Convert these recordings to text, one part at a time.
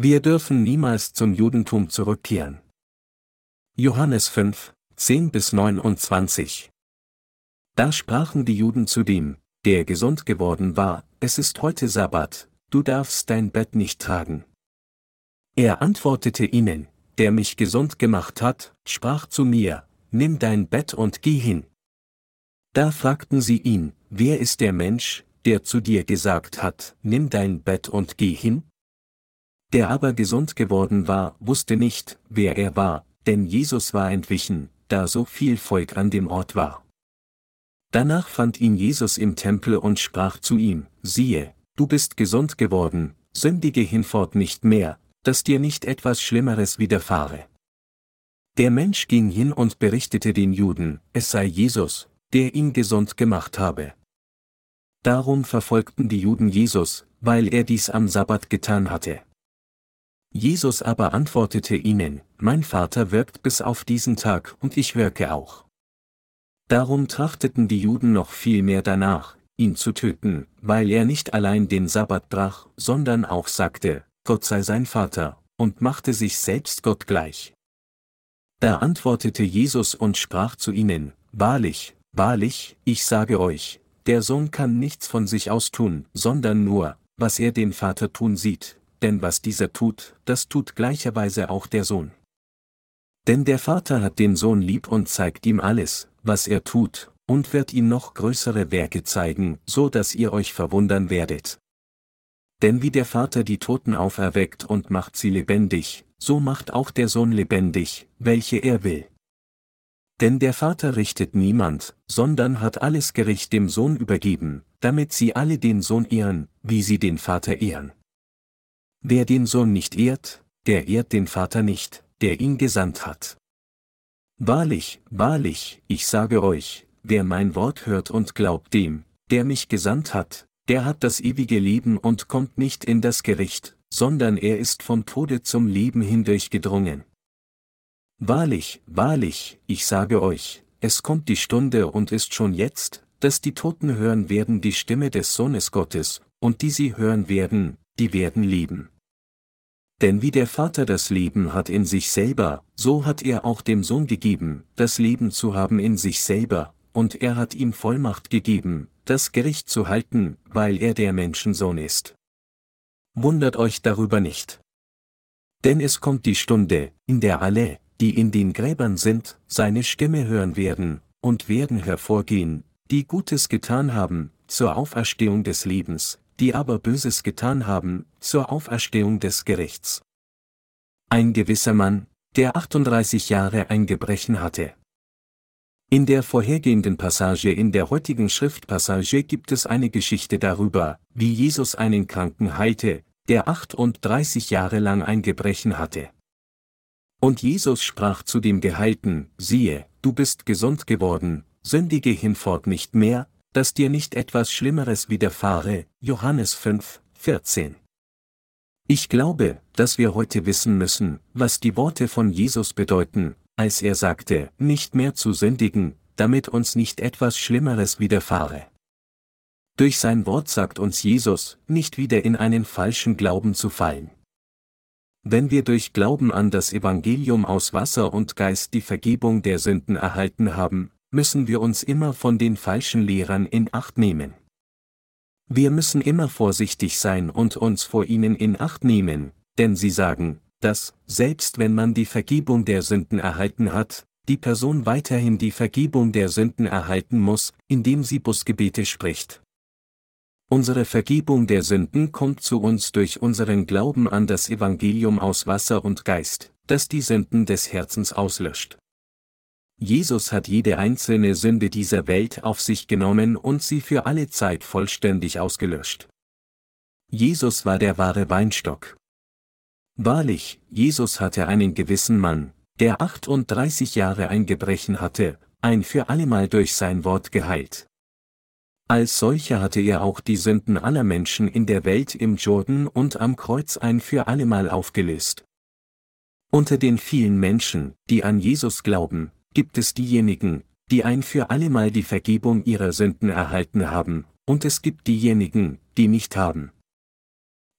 Wir dürfen niemals zum Judentum zurückkehren. Johannes 5, 10 bis 29. Da sprachen die Juden zu dem, der gesund geworden war, es ist heute Sabbat, du darfst dein Bett nicht tragen. Er antwortete ihnen, der mich gesund gemacht hat, sprach zu mir, nimm dein Bett und geh hin. Da fragten sie ihn, wer ist der Mensch, der zu dir gesagt hat, nimm dein Bett und geh hin? Der aber gesund geworden war, wusste nicht, wer er war, denn Jesus war entwichen, da so viel Volk an dem Ort war. Danach fand ihn Jesus im Tempel und sprach zu ihm, siehe, du bist gesund geworden, sündige hinfort nicht mehr, dass dir nicht etwas Schlimmeres widerfahre. Der Mensch ging hin und berichtete den Juden, es sei Jesus, der ihn gesund gemacht habe. Darum verfolgten die Juden Jesus, weil er dies am Sabbat getan hatte. Jesus aber antwortete ihnen, Mein Vater wirkt bis auf diesen Tag und ich wirke auch. Darum trachteten die Juden noch viel mehr danach, ihn zu töten, weil er nicht allein den Sabbat brach, sondern auch sagte, Gott sei sein Vater, und machte sich selbst Gott gleich. Da antwortete Jesus und sprach zu ihnen, Wahrlich, wahrlich, ich sage euch, der Sohn kann nichts von sich aus tun, sondern nur, was er den Vater tun sieht, denn was dieser tut, das tut gleicherweise auch der Sohn. Denn der Vater hat den Sohn lieb und zeigt ihm alles, was er tut, und wird ihm noch größere Werke zeigen, so dass ihr euch verwundern werdet. Denn wie der Vater die Toten auferweckt und macht sie lebendig, so macht auch der Sohn lebendig, welche er will. Denn der Vater richtet niemand, sondern hat alles Gericht dem Sohn übergeben, damit sie alle den Sohn ehren, wie sie den Vater ehren. Wer den Sohn nicht ehrt, der ehrt den Vater nicht, der ihn gesandt hat. Wahrlich, wahrlich, ich sage euch, wer mein Wort hört und glaubt dem, der mich gesandt hat, der hat das ewige Leben und kommt nicht in das Gericht, sondern er ist vom Tode zum Leben hindurchgedrungen. Wahrlich, wahrlich, ich sage euch, es kommt die Stunde und ist schon jetzt, dass die Toten hören werden die Stimme des Sohnes Gottes, und die sie hören werden, die werden leben. Denn wie der Vater das Leben hat in sich selber, so hat er auch dem Sohn gegeben, das Leben zu haben in sich selber, und er hat ihm Vollmacht gegeben, das Gericht zu halten, weil er der Menschensohn ist. Wundert euch darüber nicht. Denn es kommt die Stunde, in der alle, die in den Gräbern sind, seine Stimme hören werden, und werden hervorgehen, die Gutes getan haben, zur Auferstehung des Lebens, die aber Böses getan haben, zur Auferstehung des Gerichts. Ein gewisser Mann, der 38 Jahre ein Gebrechen hatte. In der vorhergehenden Passage in der heutigen Schriftpassage gibt es eine Geschichte darüber, wie Jesus einen Kranken heilte, der 38 Jahre lang ein Gebrechen hatte. Und Jesus sprach zu dem Geheilten, siehe, du bist gesund geworden, sündige hinfort nicht mehr, dass dir nicht etwas Schlimmeres widerfahre, Johannes 5, 14. Ich glaube, dass wir heute wissen müssen, was die Worte von Jesus bedeuten, als er sagte, nicht mehr zu sündigen, damit uns nicht etwas Schlimmeres widerfahre. Durch sein Wort sagt uns Jesus, nicht wieder in einen falschen Glauben zu fallen. Wenn wir durch Glauben an das Evangelium aus Wasser und Geist die Vergebung der Sünden erhalten haben, müssen wir uns immer von den falschen Lehrern in Acht nehmen. Wir müssen immer vorsichtig sein und uns vor ihnen in Acht nehmen, denn sie sagen, dass, selbst wenn man die Vergebung der Sünden erhalten hat, die Person weiterhin die Vergebung der Sünden erhalten muss, indem sie Busgebete spricht. Unsere Vergebung der Sünden kommt zu uns durch unseren Glauben an das Evangelium aus Wasser und Geist, das die Sünden des Herzens auslöscht. Jesus hat jede einzelne Sünde dieser Welt auf sich genommen und sie für alle Zeit vollständig ausgelöscht. Jesus war der wahre Weinstock. Wahrlich, Jesus hatte einen gewissen Mann, der 38 Jahre ein Gebrechen hatte, ein für allemal durch sein Wort geheilt. Als solcher hatte er auch die Sünden aller Menschen in der Welt im Jordan und am Kreuz ein für allemal aufgelöst. Unter den vielen Menschen, die an Jesus glauben, gibt es diejenigen, die ein für allemal die Vergebung ihrer Sünden erhalten haben, und es gibt diejenigen, die nicht haben.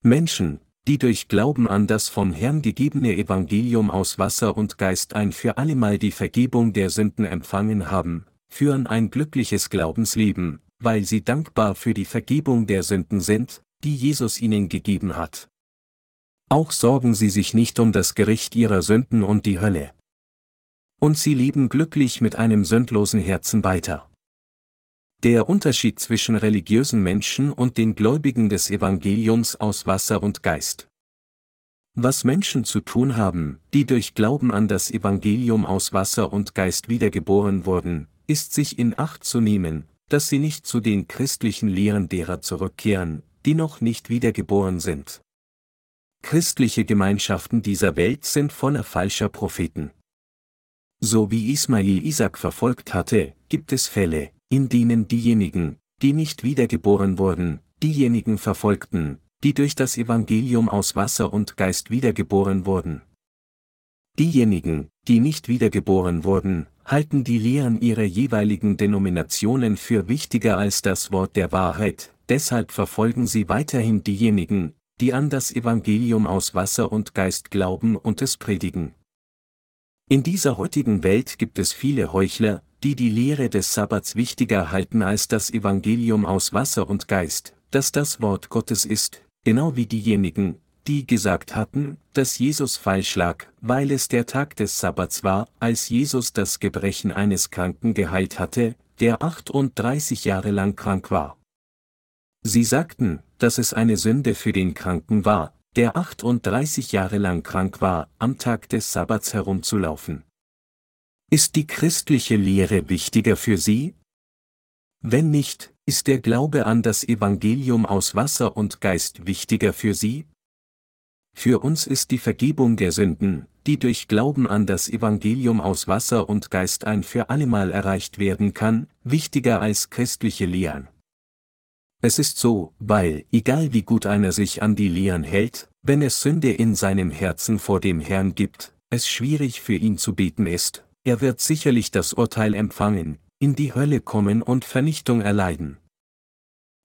Menschen, die durch Glauben an das vom Herrn gegebene Evangelium aus Wasser und Geist ein für allemal die Vergebung der Sünden empfangen haben, führen ein glückliches Glaubensleben, weil sie dankbar für die Vergebung der Sünden sind, die Jesus ihnen gegeben hat. Auch sorgen sie sich nicht um das Gericht ihrer Sünden und die Hölle. Und sie leben glücklich mit einem sündlosen Herzen weiter. Der Unterschied zwischen religiösen Menschen und den Gläubigen des Evangeliums aus Wasser und Geist. Was Menschen zu tun haben, die durch Glauben an das Evangelium aus Wasser und Geist wiedergeboren wurden, ist sich in Acht zu nehmen, dass sie nicht zu den christlichen Lehren derer zurückkehren, die noch nicht wiedergeboren sind. Christliche Gemeinschaften dieser Welt sind voller falscher Propheten. So wie Ismail Isaac verfolgt hatte, gibt es Fälle, in denen diejenigen, die nicht wiedergeboren wurden, diejenigen verfolgten, die durch das Evangelium aus Wasser und Geist wiedergeboren wurden. Diejenigen, die nicht wiedergeboren wurden, halten die Lehren ihrer jeweiligen Denominationen für wichtiger als das Wort der Wahrheit, deshalb verfolgen sie weiterhin diejenigen, die an das Evangelium aus Wasser und Geist glauben und es predigen. In dieser heutigen Welt gibt es viele Heuchler, die die Lehre des Sabbats wichtiger halten als das Evangelium aus Wasser und Geist, das das Wort Gottes ist, genau wie diejenigen, die gesagt hatten, dass Jesus falsch lag, weil es der Tag des Sabbats war, als Jesus das Gebrechen eines Kranken geheilt hatte, der 38 Jahre lang krank war. Sie sagten, dass es eine Sünde für den Kranken war, der 38 Jahre lang krank war, am Tag des Sabbats herumzulaufen. Ist die christliche Lehre wichtiger für Sie? Wenn nicht, ist der Glaube an das Evangelium aus Wasser und Geist wichtiger für Sie? Für uns ist die Vergebung der Sünden, die durch Glauben an das Evangelium aus Wasser und Geist ein für allemal erreicht werden kann, wichtiger als christliche Lehren. Es ist so, weil, egal wie gut einer sich an die Lehren hält, wenn es Sünde in seinem Herzen vor dem Herrn gibt, es schwierig für ihn zu beten ist, er wird sicherlich das Urteil empfangen, in die Hölle kommen und Vernichtung erleiden.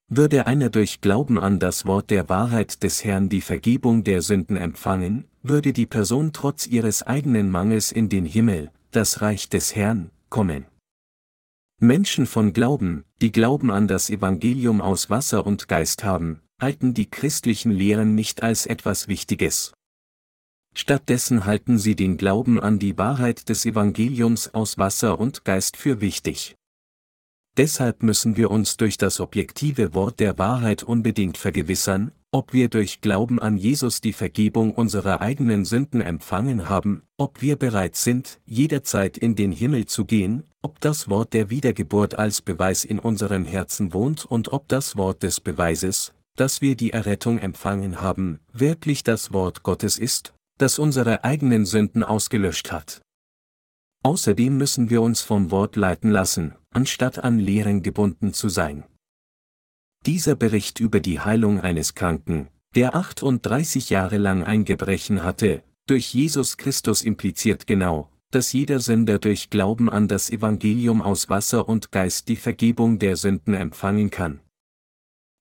Würde einer durch Glauben an das Wort der Wahrheit des Herrn die Vergebung der Sünden empfangen, würde die Person trotz ihres eigenen Mangels in den Himmel, das Reich des Herrn, kommen. Menschen von Glauben, die Glauben an das Evangelium aus Wasser und Geist haben, halten die christlichen Lehren nicht als etwas Wichtiges. Stattdessen halten sie den Glauben an die Wahrheit des Evangeliums aus Wasser und Geist für wichtig. Deshalb müssen wir uns durch das objektive Wort der Wahrheit unbedingt vergewissern, ob wir durch Glauben an Jesus die Vergebung unserer eigenen Sünden empfangen haben, ob wir bereit sind, jederzeit in den Himmel zu gehen, ob das Wort der Wiedergeburt als Beweis in unseren Herzen wohnt und ob das Wort des Beweises, dass wir die Errettung empfangen haben, wirklich das Wort Gottes ist, das unsere eigenen Sünden ausgelöscht hat. Außerdem müssen wir uns vom Wort leiten lassen, anstatt an Lehren gebunden zu sein. Dieser Bericht über die Heilung eines Kranken, der 38 Jahre lang ein Gebrechen hatte, durch Jesus Christus impliziert genau, dass jeder Sünder durch Glauben an das Evangelium aus Wasser und Geist die Vergebung der Sünden empfangen kann.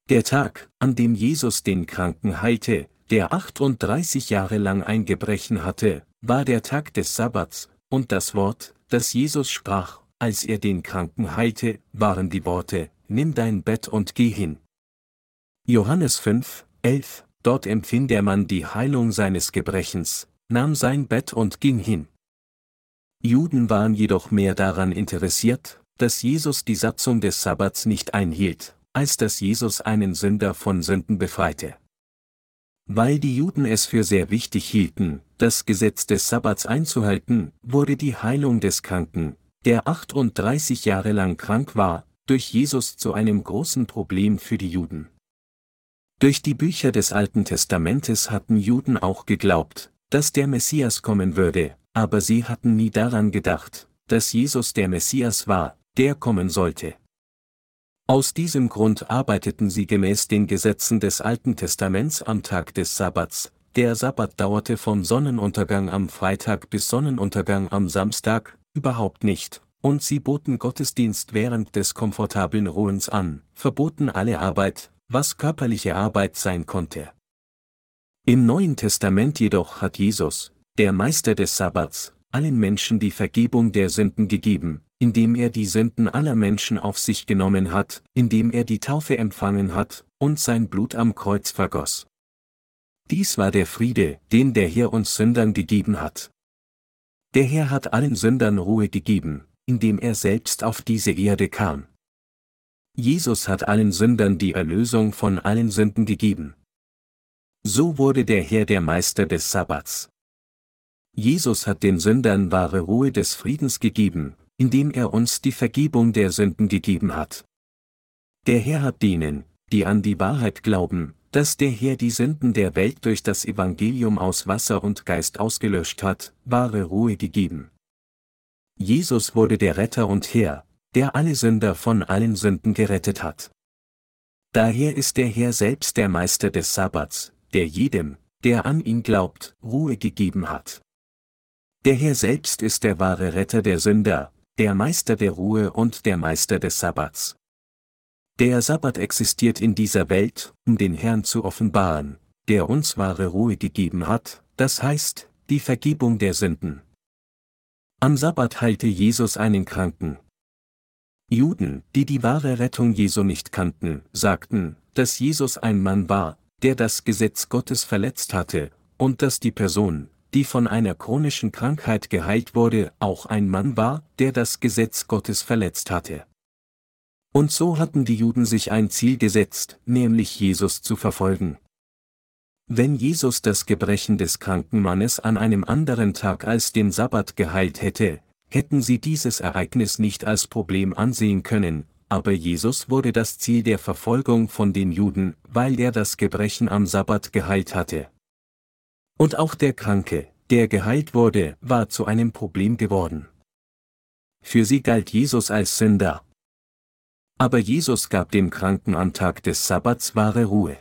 Der Tag, an dem Jesus den Kranken heilte, der 38 Jahre lang ein Gebrechen hatte, war der Tag des Sabbats, und das Wort, das Jesus sprach, als er den Kranken heilte, waren die Worte, Nimm dein Bett und geh hin. Johannes 5, 11, dort empfing der Mann die Heilung seines Gebrechens, nahm sein Bett und ging hin. Juden waren jedoch mehr daran interessiert, dass Jesus die Satzung des Sabbats nicht einhielt, als dass Jesus einen Sünder von Sünden befreite. Weil die Juden es für sehr wichtig hielten, das Gesetz des Sabbats einzuhalten, wurde die Heilung des Kranken, der 38 Jahre lang krank war, durch Jesus zu einem großen Problem für die Juden. Durch die Bücher des Alten Testamentes hatten Juden auch geglaubt, dass der Messias kommen würde, aber sie hatten nie daran gedacht, dass Jesus der Messias war, der kommen sollte. Aus diesem Grund arbeiteten sie gemäß den Gesetzen des Alten Testaments am Tag des Sabbats. Der Sabbat dauerte vom Sonnenuntergang am Freitag bis Sonnenuntergang am Samstag, überhaupt nicht, und sie boten Gottesdienst während des komfortablen Ruhens an, verboten alle Arbeit, was körperliche Arbeit sein konnte. Im Neuen Testament jedoch hat Jesus, der Meister des Sabbats, allen Menschen die Vergebung der Sünden gegeben, indem er die Sünden aller Menschen auf sich genommen hat, indem er die Taufe empfangen hat und sein Blut am Kreuz vergoss. Dies war der Friede, den der Herr uns Sündern gegeben hat. Der Herr hat allen Sündern Ruhe gegeben, indem er selbst auf diese Erde kam. Jesus hat allen Sündern die Erlösung von allen Sünden gegeben. So wurde der Herr der Meister des Sabbats. Jesus hat den Sündern wahre Ruhe des Friedens gegeben, indem er uns die Vergebung der Sünden gegeben hat. Der Herr hat denen, die an die Wahrheit glauben, dass der Herr die Sünden der Welt durch das Evangelium aus Wasser und Geist ausgelöscht hat, wahre Ruhe gegeben. Jesus wurde der Retter und Herr, der alle Sünder von allen Sünden gerettet hat. Daher ist der Herr selbst der Meister des Sabbats, der jedem, der an ihn glaubt, Ruhe gegeben hat. Der Herr selbst ist der wahre Retter der Sünder, der Meister der Ruhe und der Meister des Sabbats. Der Sabbat existiert in dieser Welt, um den Herrn zu offenbaren, der uns wahre Ruhe gegeben hat, das heißt, die Vergebung der Sünden. Am Sabbat heilte Jesus einen Kranken. Juden, die die wahre Rettung Jesu nicht kannten, sagten, dass Jesus ein Mann war, der das Gesetz Gottes verletzt hatte, und dass die Person, die von einer chronischen Krankheit geheilt wurde, auch ein Mann war, der das Gesetz Gottes verletzt hatte. Und so hatten die Juden sich ein Ziel gesetzt, nämlich Jesus zu verfolgen. Wenn Jesus das Gebrechen des kranken Mannes an einem anderen Tag als den Sabbat geheilt hätte, hätten sie dieses Ereignis nicht als Problem ansehen können, aber Jesus wurde das Ziel der Verfolgung von den Juden, weil er das Gebrechen am Sabbat geheilt hatte. Und auch der Kranke, der geheilt wurde, war zu einem Problem geworden. Für sie galt Jesus als Sünder. Aber Jesus gab dem Kranken am Tag des Sabbats wahre Ruhe.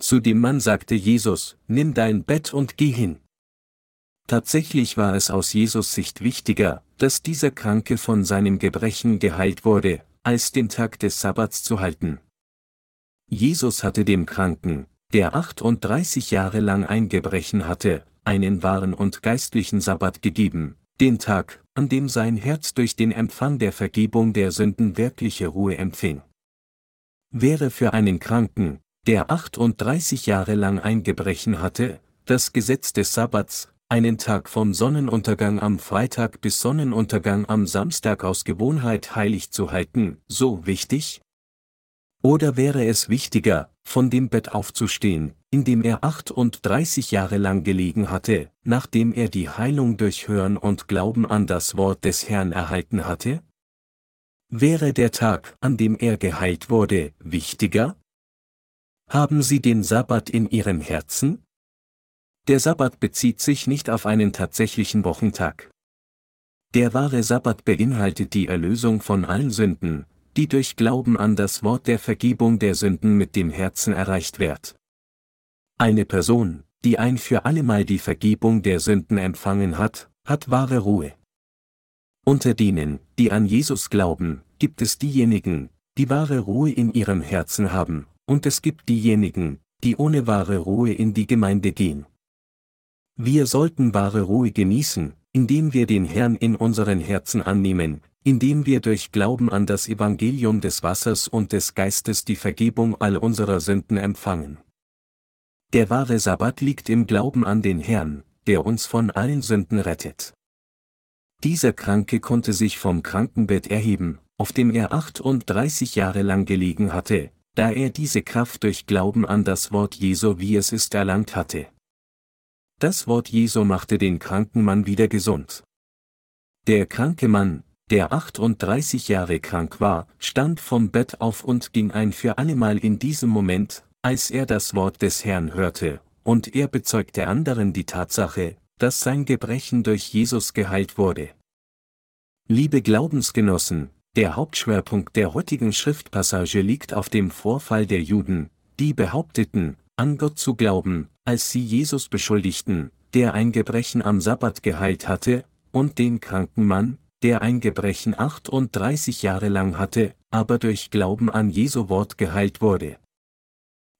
Zu dem Mann sagte Jesus, Nimm dein Bett und geh hin. Tatsächlich war es aus Jesus Sicht wichtiger, dass dieser Kranke von seinem Gebrechen geheilt wurde, als den Tag des Sabbats zu halten. Jesus hatte dem Kranken, der 38 Jahre lang ein Gebrechen hatte, einen wahren und geistlichen Sabbat gegeben, den Tag, an dem sein Herz durch den Empfang der Vergebung der Sünden wirkliche Ruhe empfing. Wäre für einen Kranken, der 38 Jahre lang ein Gebrechen hatte, das Gesetz des Sabbats, einen Tag vom Sonnenuntergang am Freitag bis Sonnenuntergang am Samstag aus Gewohnheit heilig zu halten, so wichtig? Oder wäre es wichtiger, von dem Bett aufzustehen, in dem er 38 Jahre lang gelegen hatte, nachdem er die Heilung durch Hören und Glauben an das Wort des Herrn erhalten hatte? Wäre der Tag, an dem er geheilt wurde, wichtiger? Haben Sie den Sabbat in Ihrem Herzen? Der Sabbat bezieht sich nicht auf einen tatsächlichen Wochentag. Der wahre Sabbat beinhaltet die Erlösung von allen Sünden, die durch Glauben an das Wort der Vergebung der Sünden mit dem Herzen erreicht wird. Eine Person, die ein für allemal die Vergebung der Sünden empfangen hat, hat wahre Ruhe. Unter denen, die an Jesus glauben, gibt es diejenigen, die wahre Ruhe in ihrem Herzen haben, und es gibt diejenigen, die ohne wahre Ruhe in die Gemeinde gehen. Wir sollten wahre Ruhe genießen, indem wir den Herrn in unseren Herzen annehmen, indem wir durch Glauben an das Evangelium des Wassers und des Geistes die Vergebung all unserer Sünden empfangen. Der wahre Sabbat liegt im Glauben an den Herrn, der uns von allen Sünden rettet. Dieser Kranke konnte sich vom Krankenbett erheben, auf dem er 38 Jahre lang gelegen hatte, da er diese Kraft durch Glauben an das Wort Jesu wie es ist erlangt hatte. Das Wort Jesu machte den kranken Mann wieder gesund. Der kranke Mann, der 38 Jahre krank war, stand vom Bett auf und ging ein für allemal in diesem Moment, als er das Wort des Herrn hörte, und er bezeugte anderen die Tatsache, dass sein Gebrechen durch Jesus geheilt wurde. Liebe Glaubensgenossen, der Hauptschwerpunkt der heutigen Schriftpassage liegt auf dem Vorfall der Juden, die behaupteten, an Gott zu glauben, als sie Jesus beschuldigten, der ein Gebrechen am Sabbat geheilt hatte, und den kranken Mann, der ein Gebrechen 38 Jahre lang hatte, aber durch Glauben an Jesu Wort geheilt wurde.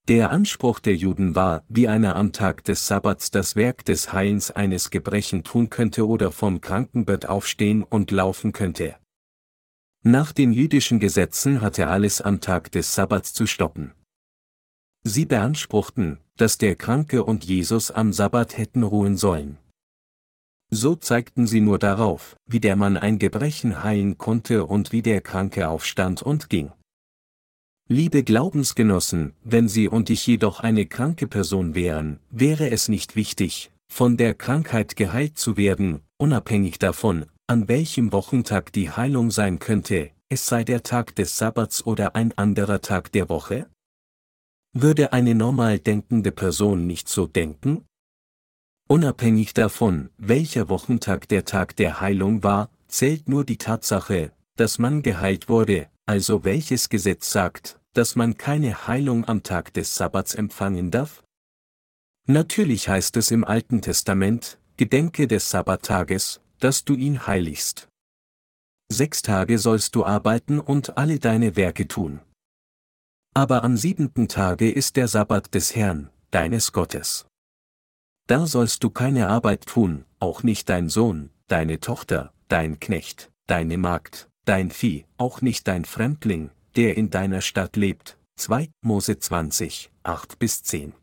Der Anspruch der Juden war, wie einer am Tag des Sabbats das Werk des Heilens eines Gebrechen tun könnte oder vom Krankenbett aufstehen und laufen könnte. Nach den jüdischen Gesetzen hatte alles am Tag des Sabbats zu stoppen. Sie beanspruchten, dass der Kranke und Jesus am Sabbat hätten ruhen sollen. So zeigten sie nur darauf, wie der Mann ein Gebrechen heilen konnte und wie der Kranke aufstand und ging. Liebe Glaubensgenossen, wenn Sie und ich jedoch eine kranke Person wären, wäre es nicht wichtig, von der Krankheit geheilt zu werden, unabhängig davon, an welchem Wochentag die Heilung sein könnte, es sei der Tag des Sabbats oder ein anderer Tag der Woche? Würde eine normal denkende Person nicht so denken? Unabhängig davon, welcher Wochentag der Tag der Heilung war, zählt nur die Tatsache, dass man geheilt wurde, also welches Gesetz sagt, dass man keine Heilung am Tag des Sabbats empfangen darf? Natürlich heißt es im Alten Testament, Gedenke des Sabbattages, dass du ihn heiligst. Sechs Tage sollst du arbeiten und alle deine Werke tun. Aber am siebenten Tage ist der Sabbat des Herrn, deines Gottes. Da sollst du keine Arbeit tun, auch nicht dein Sohn, deine Tochter, dein Knecht, deine Magd, dein Vieh, auch nicht dein Fremdling, der in deiner Stadt lebt. 2 Mose 20, 8 bis 10.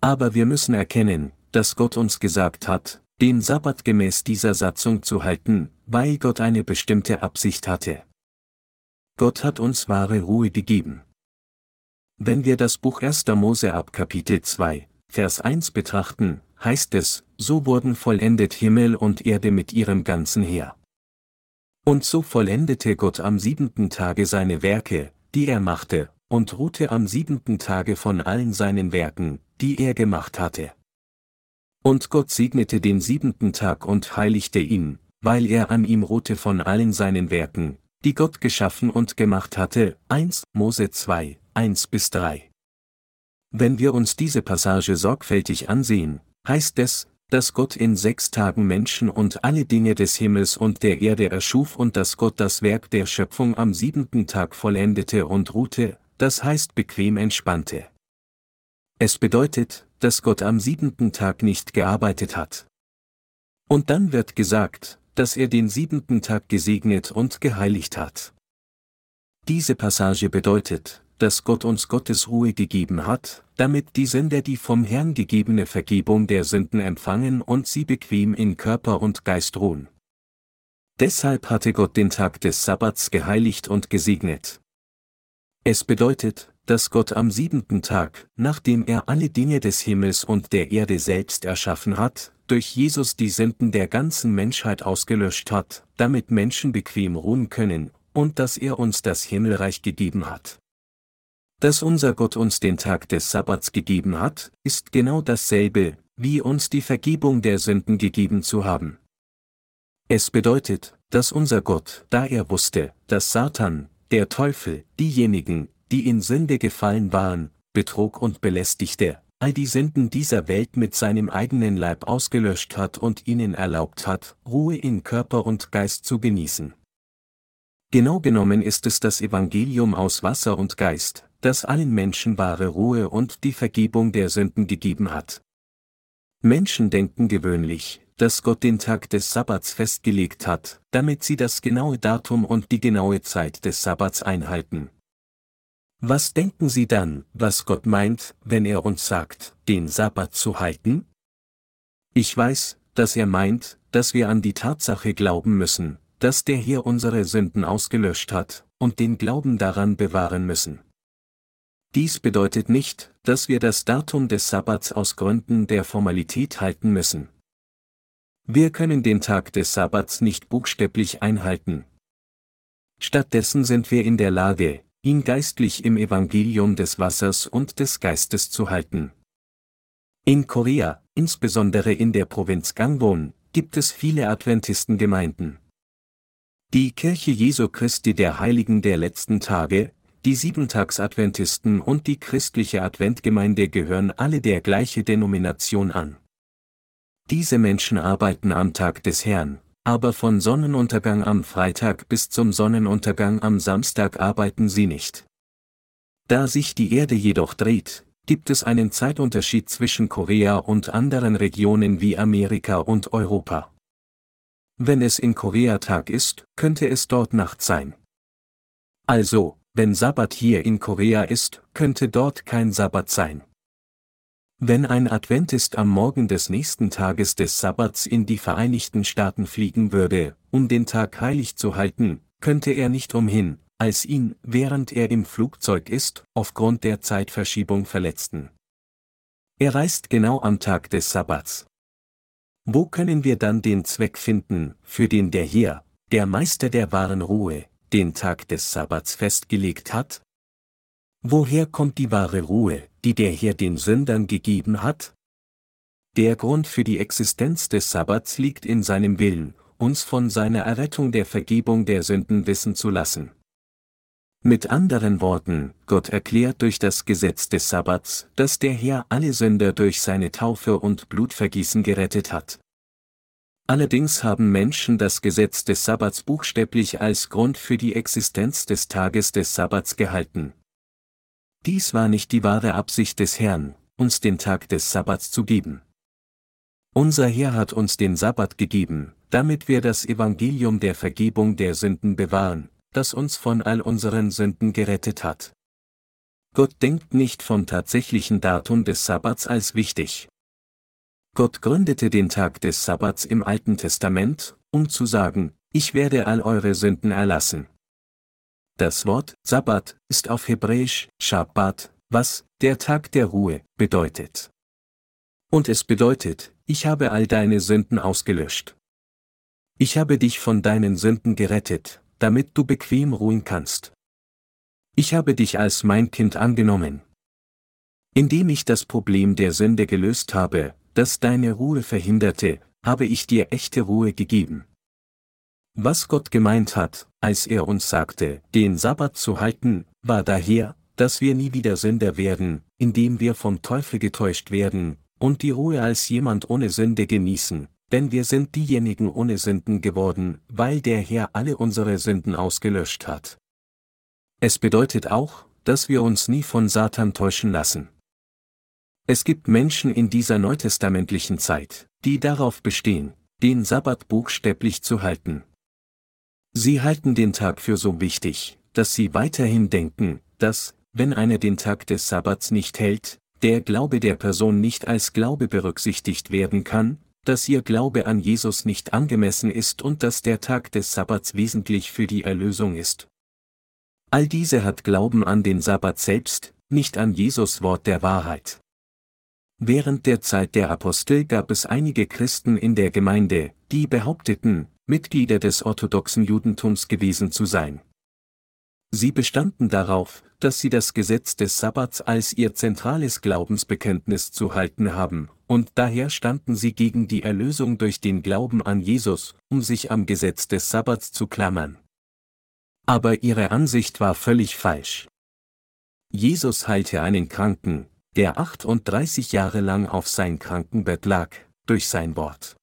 Aber wir müssen erkennen, dass Gott uns gesagt hat, den Sabbat gemäß dieser Satzung zu halten, weil Gott eine bestimmte Absicht hatte. Gott hat uns wahre Ruhe gegeben. Wenn wir das Buch 1. Mose ab Kapitel 2, Vers 1 betrachten, heißt es, so wurden vollendet Himmel und Erde mit ihrem ganzen Heer. Und so vollendete Gott am siebenten Tage seine Werke, die er machte, und ruhte am siebenten Tage von allen seinen Werken, die er gemacht hatte. Und Gott segnete den siebenten Tag und heiligte ihn, weil er an ihm ruhte von allen seinen Werken, die Gott geschaffen und gemacht hatte. 1 Mose 2, 1 bis 3. Wenn wir uns diese Passage sorgfältig ansehen, heißt es, dass Gott in sechs Tagen Menschen und alle Dinge des Himmels und der Erde erschuf und dass Gott das Werk der Schöpfung am siebenten Tag vollendete und ruhte, das heißt bequem entspannte. Es bedeutet, dass Gott am siebenten Tag nicht gearbeitet hat. Und dann wird gesagt, dass er den siebenten Tag gesegnet und geheiligt hat. Diese Passage bedeutet, dass Gott uns Gottes Ruhe gegeben hat, damit die Sünder die vom Herrn gegebene Vergebung der Sünden empfangen und sie bequem in Körper und Geist ruhen. Deshalb hatte Gott den Tag des Sabbats geheiligt und gesegnet. Es bedeutet, dass Gott am siebenten Tag, nachdem er alle Dinge des Himmels und der Erde selbst erschaffen hat, durch Jesus die Sünden der ganzen Menschheit ausgelöscht hat, damit Menschen bequem ruhen können, und dass er uns das Himmelreich gegeben hat. Dass unser Gott uns den Tag des Sabbats gegeben hat, ist genau dasselbe, wie uns die Vergebung der Sünden gegeben zu haben. Es bedeutet, dass unser Gott, da er wusste, dass Satan, der Teufel, diejenigen, die in Sünde gefallen waren, betrog und belästigte, all die Sünden dieser Welt mit seinem eigenen Leib ausgelöscht hat und ihnen erlaubt hat, Ruhe in Körper und Geist zu genießen. Genau genommen ist es das Evangelium aus Wasser und Geist, das allen Menschen wahre Ruhe und die Vergebung der Sünden gegeben hat. Menschen denken gewöhnlich, dass Gott den Tag des Sabbats festgelegt hat, damit sie das genaue Datum und die genaue Zeit des Sabbats einhalten. Was denken Sie dann, was Gott meint, wenn er uns sagt, den Sabbat zu halten? Ich weiß, dass er meint, dass wir an die Tatsache glauben müssen, dass der hier unsere Sünden ausgelöscht hat, und den Glauben daran bewahren müssen. Dies bedeutet nicht, dass wir das Datum des Sabbats aus Gründen der Formalität halten müssen. Wir können den Tag des Sabbats nicht buchstäblich einhalten. Stattdessen sind wir in der Lage, ihn geistlich im Evangelium des Wassers und des Geistes zu halten. In Korea, insbesondere in der Provinz Gangwon, gibt es viele Adventistengemeinden. Die Kirche Jesu Christi der Heiligen der letzten Tage, die Siebentagsadventisten und die christliche Adventgemeinde gehören alle der gleiche Denomination an. Diese Menschen arbeiten am Tag des Herrn, aber von Sonnenuntergang am Freitag bis zum Sonnenuntergang am Samstag arbeiten sie nicht. Da sich die Erde jedoch dreht, gibt es einen Zeitunterschied zwischen Korea und anderen Regionen wie Amerika und Europa. Wenn es in Korea Tag ist, könnte es dort Nacht sein. Also, wenn Sabbat hier in Korea ist, könnte dort kein Sabbat sein. Wenn ein Adventist am Morgen des nächsten Tages des Sabbats in die Vereinigten Staaten fliegen würde, um den Tag heilig zu halten, könnte er nicht umhin, als ihn, während er im Flugzeug ist, aufgrund der Zeitverschiebung verletzten. Er reist genau am Tag des Sabbats. Wo können wir dann den Zweck finden, für den der Herr, der Meister der wahren Ruhe, den Tag des Sabbats festgelegt hat? Woher kommt die wahre Ruhe, die der Herr den Sündern gegeben hat? Der Grund für die Existenz des Sabbats liegt in seinem Willen, uns von seiner Errettung der Vergebung der Sünden wissen zu lassen. Mit anderen Worten, Gott erklärt durch das Gesetz des Sabbats, dass der Herr alle Sünder durch seine Taufe und Blutvergießen gerettet hat. Allerdings haben Menschen das Gesetz des Sabbats buchstäblich als Grund für die Existenz des Tages des Sabbats gehalten. Dies war nicht die wahre Absicht des Herrn, uns den Tag des Sabbats zu geben. Unser Herr hat uns den Sabbat gegeben, damit wir das Evangelium der Vergebung der Sünden bewahren, das uns von all unseren Sünden gerettet hat. Gott denkt nicht vom tatsächlichen Datum des Sabbats als wichtig. Gott gründete den Tag des Sabbats im Alten Testament, um zu sagen, ich werde all eure Sünden erlassen. Das Wort Sabbat ist auf Hebräisch Shabbat, was der Tag der Ruhe bedeutet. Und es bedeutet, ich habe all deine Sünden ausgelöscht. Ich habe dich von deinen Sünden gerettet, damit du bequem ruhen kannst. Ich habe dich als mein Kind angenommen. Indem ich das Problem der Sünde gelöst habe, das deine Ruhe verhinderte, habe ich dir echte Ruhe gegeben. Was Gott gemeint hat, als er uns sagte, den Sabbat zu halten, war daher, dass wir nie wieder Sünder werden, indem wir vom Teufel getäuscht werden, und die Ruhe als jemand ohne Sünde genießen, denn wir sind diejenigen ohne Sünden geworden, weil der Herr alle unsere Sünden ausgelöscht hat. Es bedeutet auch, dass wir uns nie von Satan täuschen lassen. Es gibt Menschen in dieser neutestamentlichen Zeit, die darauf bestehen, den Sabbat buchstäblich zu halten. Sie halten den Tag für so wichtig, dass sie weiterhin denken, dass, wenn einer den Tag des Sabbats nicht hält, der Glaube der Person nicht als Glaube berücksichtigt werden kann, dass ihr Glaube an Jesus nicht angemessen ist und dass der Tag des Sabbats wesentlich für die Erlösung ist. All diese hat Glauben an den Sabbat selbst, nicht an Jesus Wort der Wahrheit. Während der Zeit der Apostel gab es einige Christen in der Gemeinde, die behaupteten, Mitglieder des orthodoxen Judentums gewesen zu sein. Sie bestanden darauf, dass sie das Gesetz des Sabbats als ihr zentrales Glaubensbekenntnis zu halten haben, und daher standen sie gegen die Erlösung durch den Glauben an Jesus, um sich am Gesetz des Sabbats zu klammern. Aber ihre Ansicht war völlig falsch. Jesus heilte einen Kranken, der 38 Jahre lang auf sein Krankenbett lag, durch sein Wort.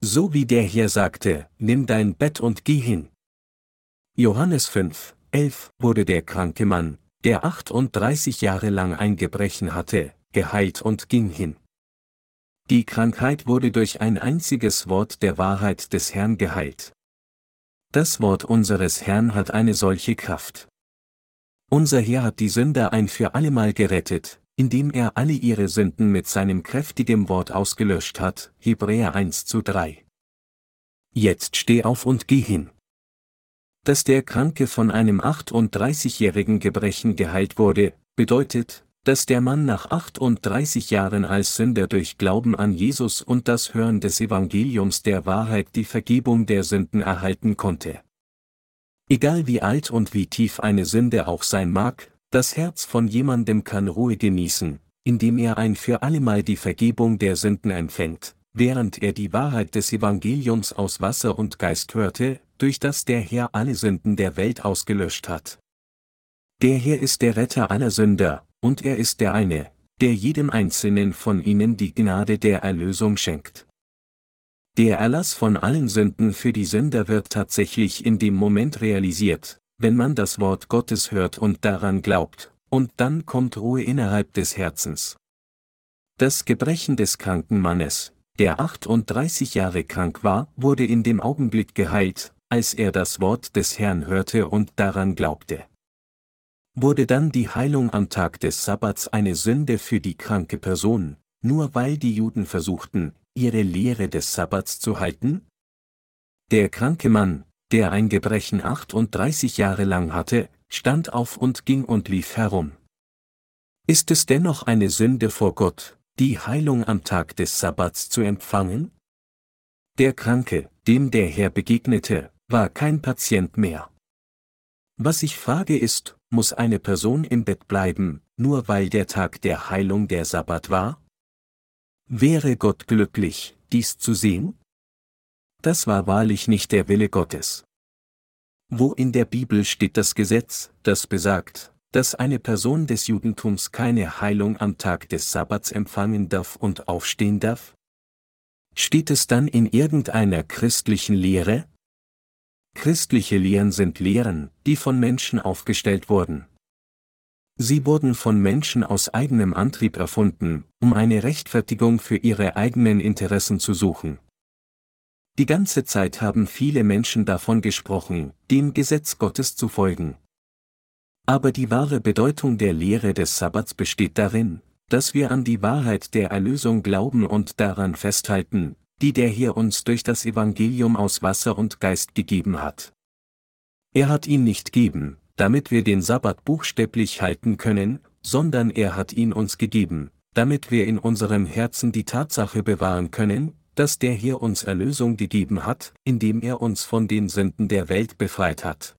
So wie der hier sagte, nimm dein Bett und geh hin. Johannes 5, 11 wurde der kranke Mann, der 38 Jahre lang ein Gebrechen hatte, geheilt und ging hin. Die Krankheit wurde durch ein einziges Wort der Wahrheit des Herrn geheilt. Das Wort unseres Herrn hat eine solche Kraft. Unser Herr hat die Sünder ein für allemal gerettet, indem er alle ihre Sünden mit seinem kräftigen Wort ausgelöscht hat, Hebräer 1 zu 3. Jetzt steh auf und geh hin dass der Kranke von einem 38-jährigen Gebrechen geheilt wurde, bedeutet, dass der Mann nach 38 Jahren als Sünder durch Glauben an Jesus und das Hören des Evangeliums der Wahrheit die Vergebung der Sünden erhalten konnte. Egal wie alt und wie tief eine Sünde auch sein mag, das Herz von jemandem kann Ruhe genießen, indem er ein für allemal die Vergebung der Sünden empfängt, während er die Wahrheit des Evangeliums aus Wasser und Geist hörte, durch das der Herr alle Sünden der Welt ausgelöscht hat. Der Herr ist der Retter aller Sünder, und er ist der eine, der jedem Einzelnen von ihnen die Gnade der Erlösung schenkt. Der Erlass von allen Sünden für die Sünder wird tatsächlich in dem Moment realisiert, wenn man das Wort Gottes hört und daran glaubt, und dann kommt Ruhe innerhalb des Herzens. Das Gebrechen des kranken Mannes, der 38 Jahre krank war, wurde in dem Augenblick geheilt, als er das Wort des Herrn hörte und daran glaubte. Wurde dann die Heilung am Tag des Sabbats eine Sünde für die kranke Person, nur weil die Juden versuchten, ihre Lehre des Sabbats zu halten? Der kranke Mann, der ein Gebrechen 38 Jahre lang hatte, stand auf und ging und lief herum. Ist es dennoch eine Sünde vor Gott, die Heilung am Tag des Sabbats zu empfangen? Der Kranke, dem der Herr begegnete, war kein Patient mehr. Was ich frage ist, muss eine Person im Bett bleiben, nur weil der Tag der Heilung der Sabbat war? Wäre Gott glücklich, dies zu sehen? Das war wahrlich nicht der Wille Gottes. Wo in der Bibel steht das Gesetz, das besagt, dass eine Person des Judentums keine Heilung am Tag des Sabbats empfangen darf und aufstehen darf? Steht es dann in irgendeiner christlichen Lehre? Christliche Lehren sind Lehren, die von Menschen aufgestellt wurden. Sie wurden von Menschen aus eigenem Antrieb erfunden, um eine Rechtfertigung für ihre eigenen Interessen zu suchen. Die ganze Zeit haben viele Menschen davon gesprochen, dem Gesetz Gottes zu folgen. Aber die wahre Bedeutung der Lehre des Sabbats besteht darin, dass wir an die Wahrheit der Erlösung glauben und daran festhalten, die der Herr uns durch das Evangelium aus Wasser und Geist gegeben hat. Er hat ihn nicht geben, damit wir den Sabbat buchstäblich halten können, sondern er hat ihn uns gegeben, damit wir in unserem Herzen die Tatsache bewahren können, dass der Herr uns Erlösung gegeben hat, indem er uns von den Sünden der Welt befreit hat.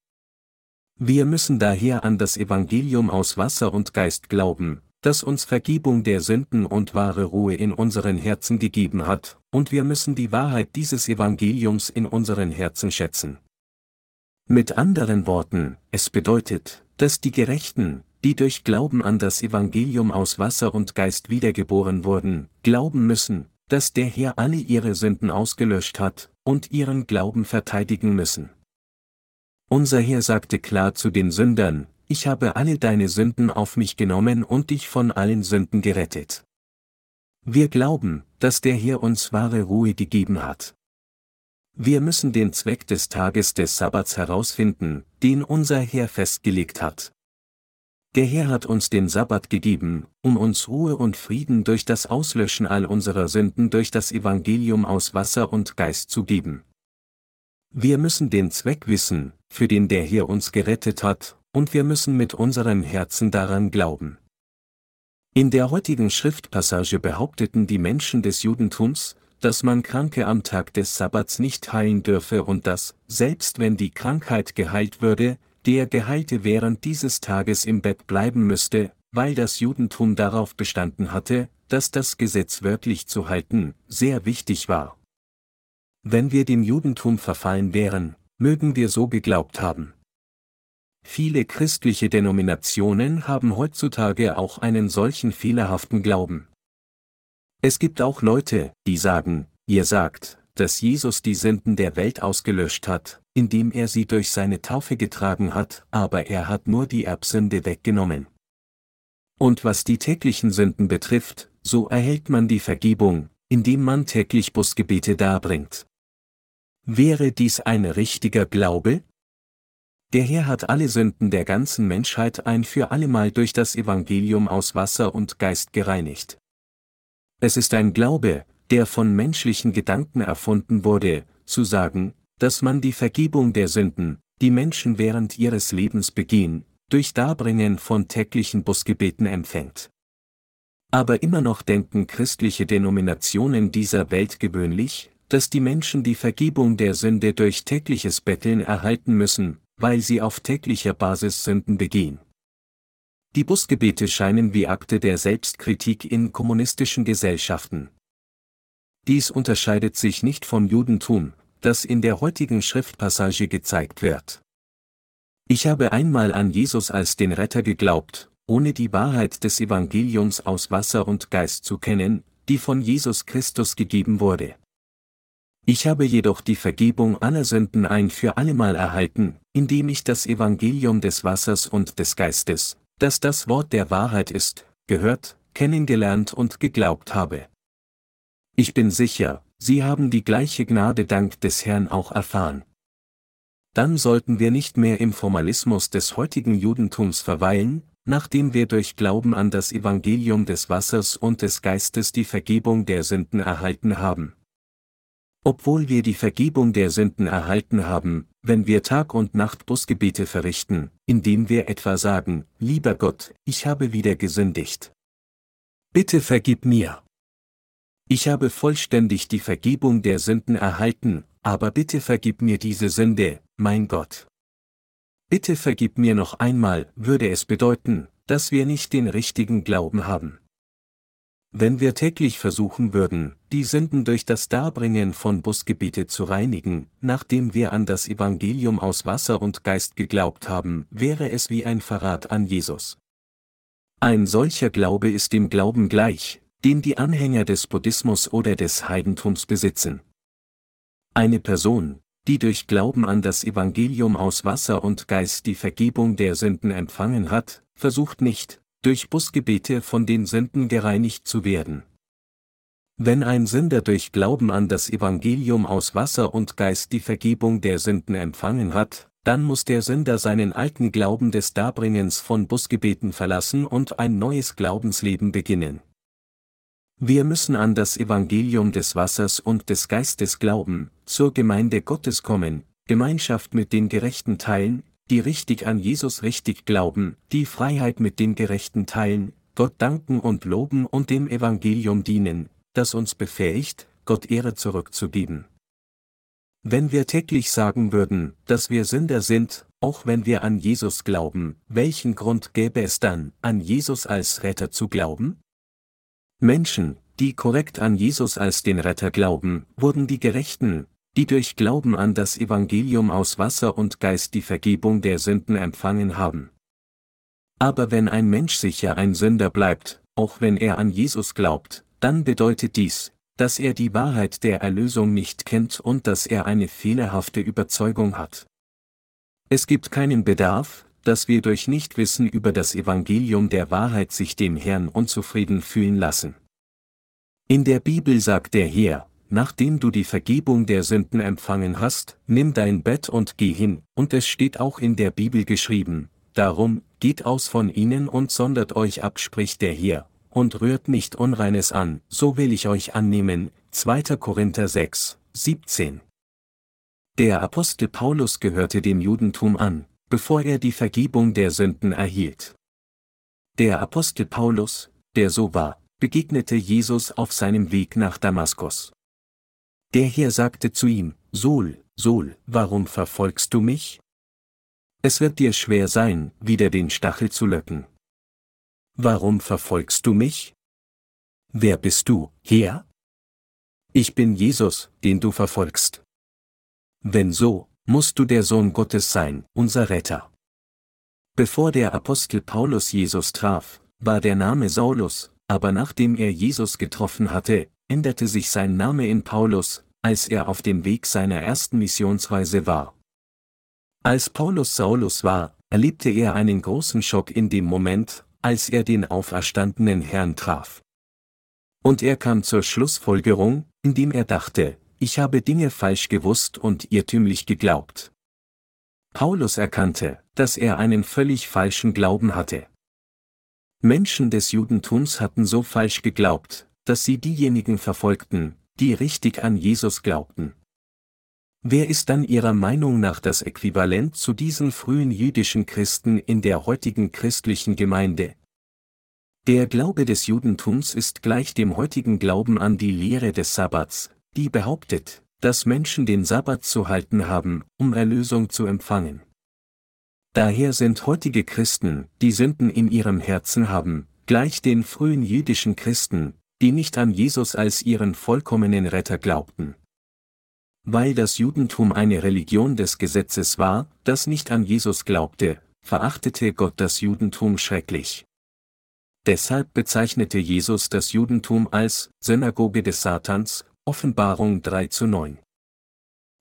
Wir müssen daher an das Evangelium aus Wasser und Geist glauben, das uns Vergebung der Sünden und wahre Ruhe in unseren Herzen gegeben hat, und wir müssen die Wahrheit dieses Evangeliums in unseren Herzen schätzen. Mit anderen Worten, es bedeutet, dass die Gerechten, die durch Glauben an das Evangelium aus Wasser und Geist wiedergeboren wurden, glauben müssen, dass der Herr alle ihre Sünden ausgelöscht hat, und ihren Glauben verteidigen müssen. Unser Herr sagte klar zu den Sündern, ich habe alle deine Sünden auf mich genommen und dich von allen Sünden gerettet. Wir glauben, dass der Herr uns wahre Ruhe gegeben hat. Wir müssen den Zweck des Tages des Sabbats herausfinden, den unser Herr festgelegt hat. Der Herr hat uns den Sabbat gegeben, um uns Ruhe und Frieden durch das Auslöschen all unserer Sünden durch das Evangelium aus Wasser und Geist zu geben. Wir müssen den Zweck wissen, für den der Herr uns gerettet hat, und wir müssen mit unserem Herzen daran glauben. In der heutigen Schriftpassage behaupteten die Menschen des Judentums, dass man Kranke am Tag des Sabbats nicht heilen dürfe und dass, selbst wenn die Krankheit geheilt würde, der Geheilte während dieses Tages im Bett bleiben müsste, weil das Judentum darauf bestanden hatte, dass das Gesetz wörtlich zu halten, sehr wichtig war. Wenn wir dem Judentum verfallen wären, mögen wir so geglaubt haben. Viele christliche Denominationen haben heutzutage auch einen solchen fehlerhaften Glauben. Es gibt auch Leute, die sagen, ihr sagt, dass Jesus die Sünden der Welt ausgelöscht hat, indem er sie durch seine Taufe getragen hat, aber er hat nur die Erbsünde weggenommen. Und was die täglichen Sünden betrifft, so erhält man die Vergebung, indem man täglich Busgebete darbringt. Wäre dies ein richtiger Glaube? Der Herr hat alle Sünden der ganzen Menschheit ein für allemal durch das Evangelium aus Wasser und Geist gereinigt. Es ist ein Glaube, der von menschlichen Gedanken erfunden wurde, zu sagen, dass man die Vergebung der Sünden, die Menschen während ihres Lebens begehen, durch Darbringen von täglichen Busgebeten empfängt. Aber immer noch denken christliche Denominationen dieser Welt gewöhnlich, dass die Menschen die Vergebung der Sünde durch tägliches Betteln erhalten müssen, weil sie auf täglicher Basis Sünden begehen. Die Busgebete scheinen wie Akte der Selbstkritik in kommunistischen Gesellschaften. Dies unterscheidet sich nicht vom Judentum, das in der heutigen Schriftpassage gezeigt wird. Ich habe einmal an Jesus als den Retter geglaubt, ohne die Wahrheit des Evangeliums aus Wasser und Geist zu kennen, die von Jesus Christus gegeben wurde. Ich habe jedoch die Vergebung aller Sünden ein für allemal erhalten, indem ich das Evangelium des Wassers und des Geistes, dass das Wort der Wahrheit ist, gehört, kennengelernt und geglaubt habe. Ich bin sicher, Sie haben die gleiche Gnade dank des Herrn auch erfahren. Dann sollten wir nicht mehr im Formalismus des heutigen Judentums verweilen, nachdem wir durch Glauben an das Evangelium des Wassers und des Geistes die Vergebung der Sünden erhalten haben. Obwohl wir die Vergebung der Sünden erhalten haben, wenn wir Tag und Nacht Busgebete verrichten, indem wir etwa sagen, lieber Gott, ich habe wieder gesündigt. Bitte vergib mir. Ich habe vollständig die Vergebung der Sünden erhalten, aber bitte vergib mir diese Sünde, mein Gott. Bitte vergib mir noch einmal, würde es bedeuten, dass wir nicht den richtigen Glauben haben. Wenn wir täglich versuchen würden, die Sünden durch das Darbringen von Busgebete zu reinigen, nachdem wir an das Evangelium aus Wasser und Geist geglaubt haben, wäre es wie ein Verrat an Jesus. Ein solcher Glaube ist dem Glauben gleich, den die Anhänger des Buddhismus oder des Heidentums besitzen. Eine Person, die durch Glauben an das Evangelium aus Wasser und Geist die Vergebung der Sünden empfangen hat, versucht nicht, durch Busgebete von den Sünden gereinigt zu werden. Wenn ein Sünder durch Glauben an das Evangelium aus Wasser und Geist die Vergebung der Sünden empfangen hat, dann muss der Sünder seinen alten Glauben des Darbringens von Busgebeten verlassen und ein neues Glaubensleben beginnen. Wir müssen an das Evangelium des Wassers und des Geistes glauben, zur Gemeinde Gottes kommen, Gemeinschaft mit den Gerechten teilen, die richtig an Jesus richtig glauben, die Freiheit mit den Gerechten teilen, Gott danken und loben und dem Evangelium dienen, das uns befähigt, Gott Ehre zurückzugeben. Wenn wir täglich sagen würden, dass wir Sünder sind, auch wenn wir an Jesus glauben, welchen Grund gäbe es dann, an Jesus als Retter zu glauben? Menschen, die korrekt an Jesus als den Retter glauben, wurden die Gerechten, die durch Glauben an das Evangelium aus Wasser und Geist die Vergebung der Sünden empfangen haben. Aber wenn ein Mensch sicher ein Sünder bleibt, auch wenn er an Jesus glaubt, dann bedeutet dies, dass er die Wahrheit der Erlösung nicht kennt und dass er eine fehlerhafte Überzeugung hat. Es gibt keinen Bedarf, dass wir durch Nichtwissen über das Evangelium der Wahrheit sich dem Herrn unzufrieden fühlen lassen. In der Bibel sagt der Herr, nachdem du die Vergebung der Sünden empfangen hast, nimm dein Bett und geh hin, und es steht auch in der Bibel geschrieben, darum, geht aus von ihnen und sondert euch ab, spricht der Herr, und rührt nicht Unreines an, so will ich euch annehmen. 2. Korinther 6, 17. Der Apostel Paulus gehörte dem Judentum an, bevor er die Vergebung der Sünden erhielt. Der Apostel Paulus, der so war, begegnete Jesus auf seinem Weg nach Damaskus. Der Herr sagte zu ihm, Sol, Sol, warum verfolgst du mich? Es wird dir schwer sein, wieder den Stachel zu löcken. Warum verfolgst du mich? Wer bist du, Herr? Ich bin Jesus, den du verfolgst. Wenn so, musst du der Sohn Gottes sein, unser Retter. Bevor der Apostel Paulus Jesus traf, war der Name Saulus, aber nachdem er Jesus getroffen hatte, änderte sich sein Name in Paulus, als er auf dem Weg seiner ersten Missionsreise war. Als Paulus Saulus war, erlebte er einen großen Schock in dem Moment, als er den auferstandenen Herrn traf. Und er kam zur Schlussfolgerung, indem er dachte, ich habe Dinge falsch gewusst und irrtümlich geglaubt. Paulus erkannte, dass er einen völlig falschen Glauben hatte. Menschen des Judentums hatten so falsch geglaubt, dass sie diejenigen verfolgten, die richtig an Jesus glaubten. Wer ist dann Ihrer Meinung nach das Äquivalent zu diesen frühen jüdischen Christen in der heutigen christlichen Gemeinde? Der Glaube des Judentums ist gleich dem heutigen Glauben an die Lehre des Sabbats, die behauptet, dass Menschen den Sabbat zu halten haben, um Erlösung zu empfangen. Daher sind heutige Christen, die Sünden in ihrem Herzen haben, gleich den frühen jüdischen Christen, die nicht an Jesus als ihren vollkommenen Retter glaubten. Weil das Judentum eine Religion des Gesetzes war, das nicht an Jesus glaubte, verachtete Gott das Judentum schrecklich. Deshalb bezeichnete Jesus das Judentum als Synagoge des Satans Offenbarung 3 zu 9.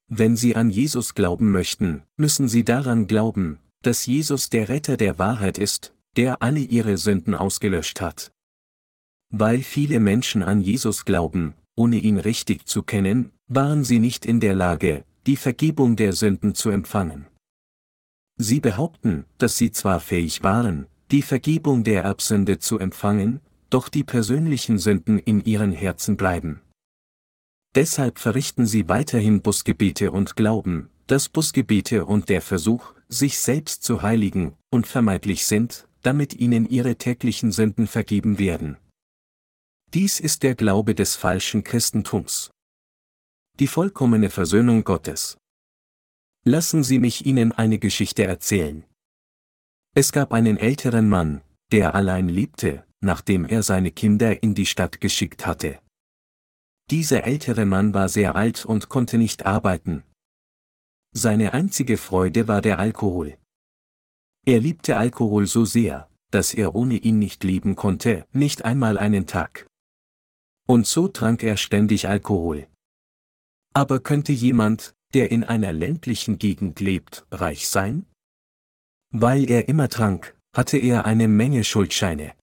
Wenn Sie an Jesus glauben möchten, müssen Sie daran glauben, dass Jesus der Retter der Wahrheit ist, der alle ihre Sünden ausgelöscht hat. Weil viele Menschen an Jesus glauben, ohne ihn richtig zu kennen, waren sie nicht in der Lage, die Vergebung der Sünden zu empfangen. Sie behaupten, dass sie zwar fähig waren, die Vergebung der Erbsünde zu empfangen, doch die persönlichen Sünden in ihren Herzen bleiben. Deshalb verrichten sie weiterhin Busgebete und glauben, dass Busgebete und der Versuch, sich selbst zu heiligen, unvermeidlich sind, damit ihnen ihre täglichen Sünden vergeben werden. Dies ist der Glaube des falschen Christentums. Die vollkommene Versöhnung Gottes. Lassen Sie mich Ihnen eine Geschichte erzählen. Es gab einen älteren Mann, der allein lebte, nachdem er seine Kinder in die Stadt geschickt hatte. Dieser ältere Mann war sehr alt und konnte nicht arbeiten. Seine einzige Freude war der Alkohol. Er liebte Alkohol so sehr, dass er ohne ihn nicht leben konnte, nicht einmal einen Tag. Und so trank er ständig Alkohol. Aber könnte jemand, der in einer ländlichen Gegend lebt, reich sein? Weil er immer trank, hatte er eine Menge Schuldscheine.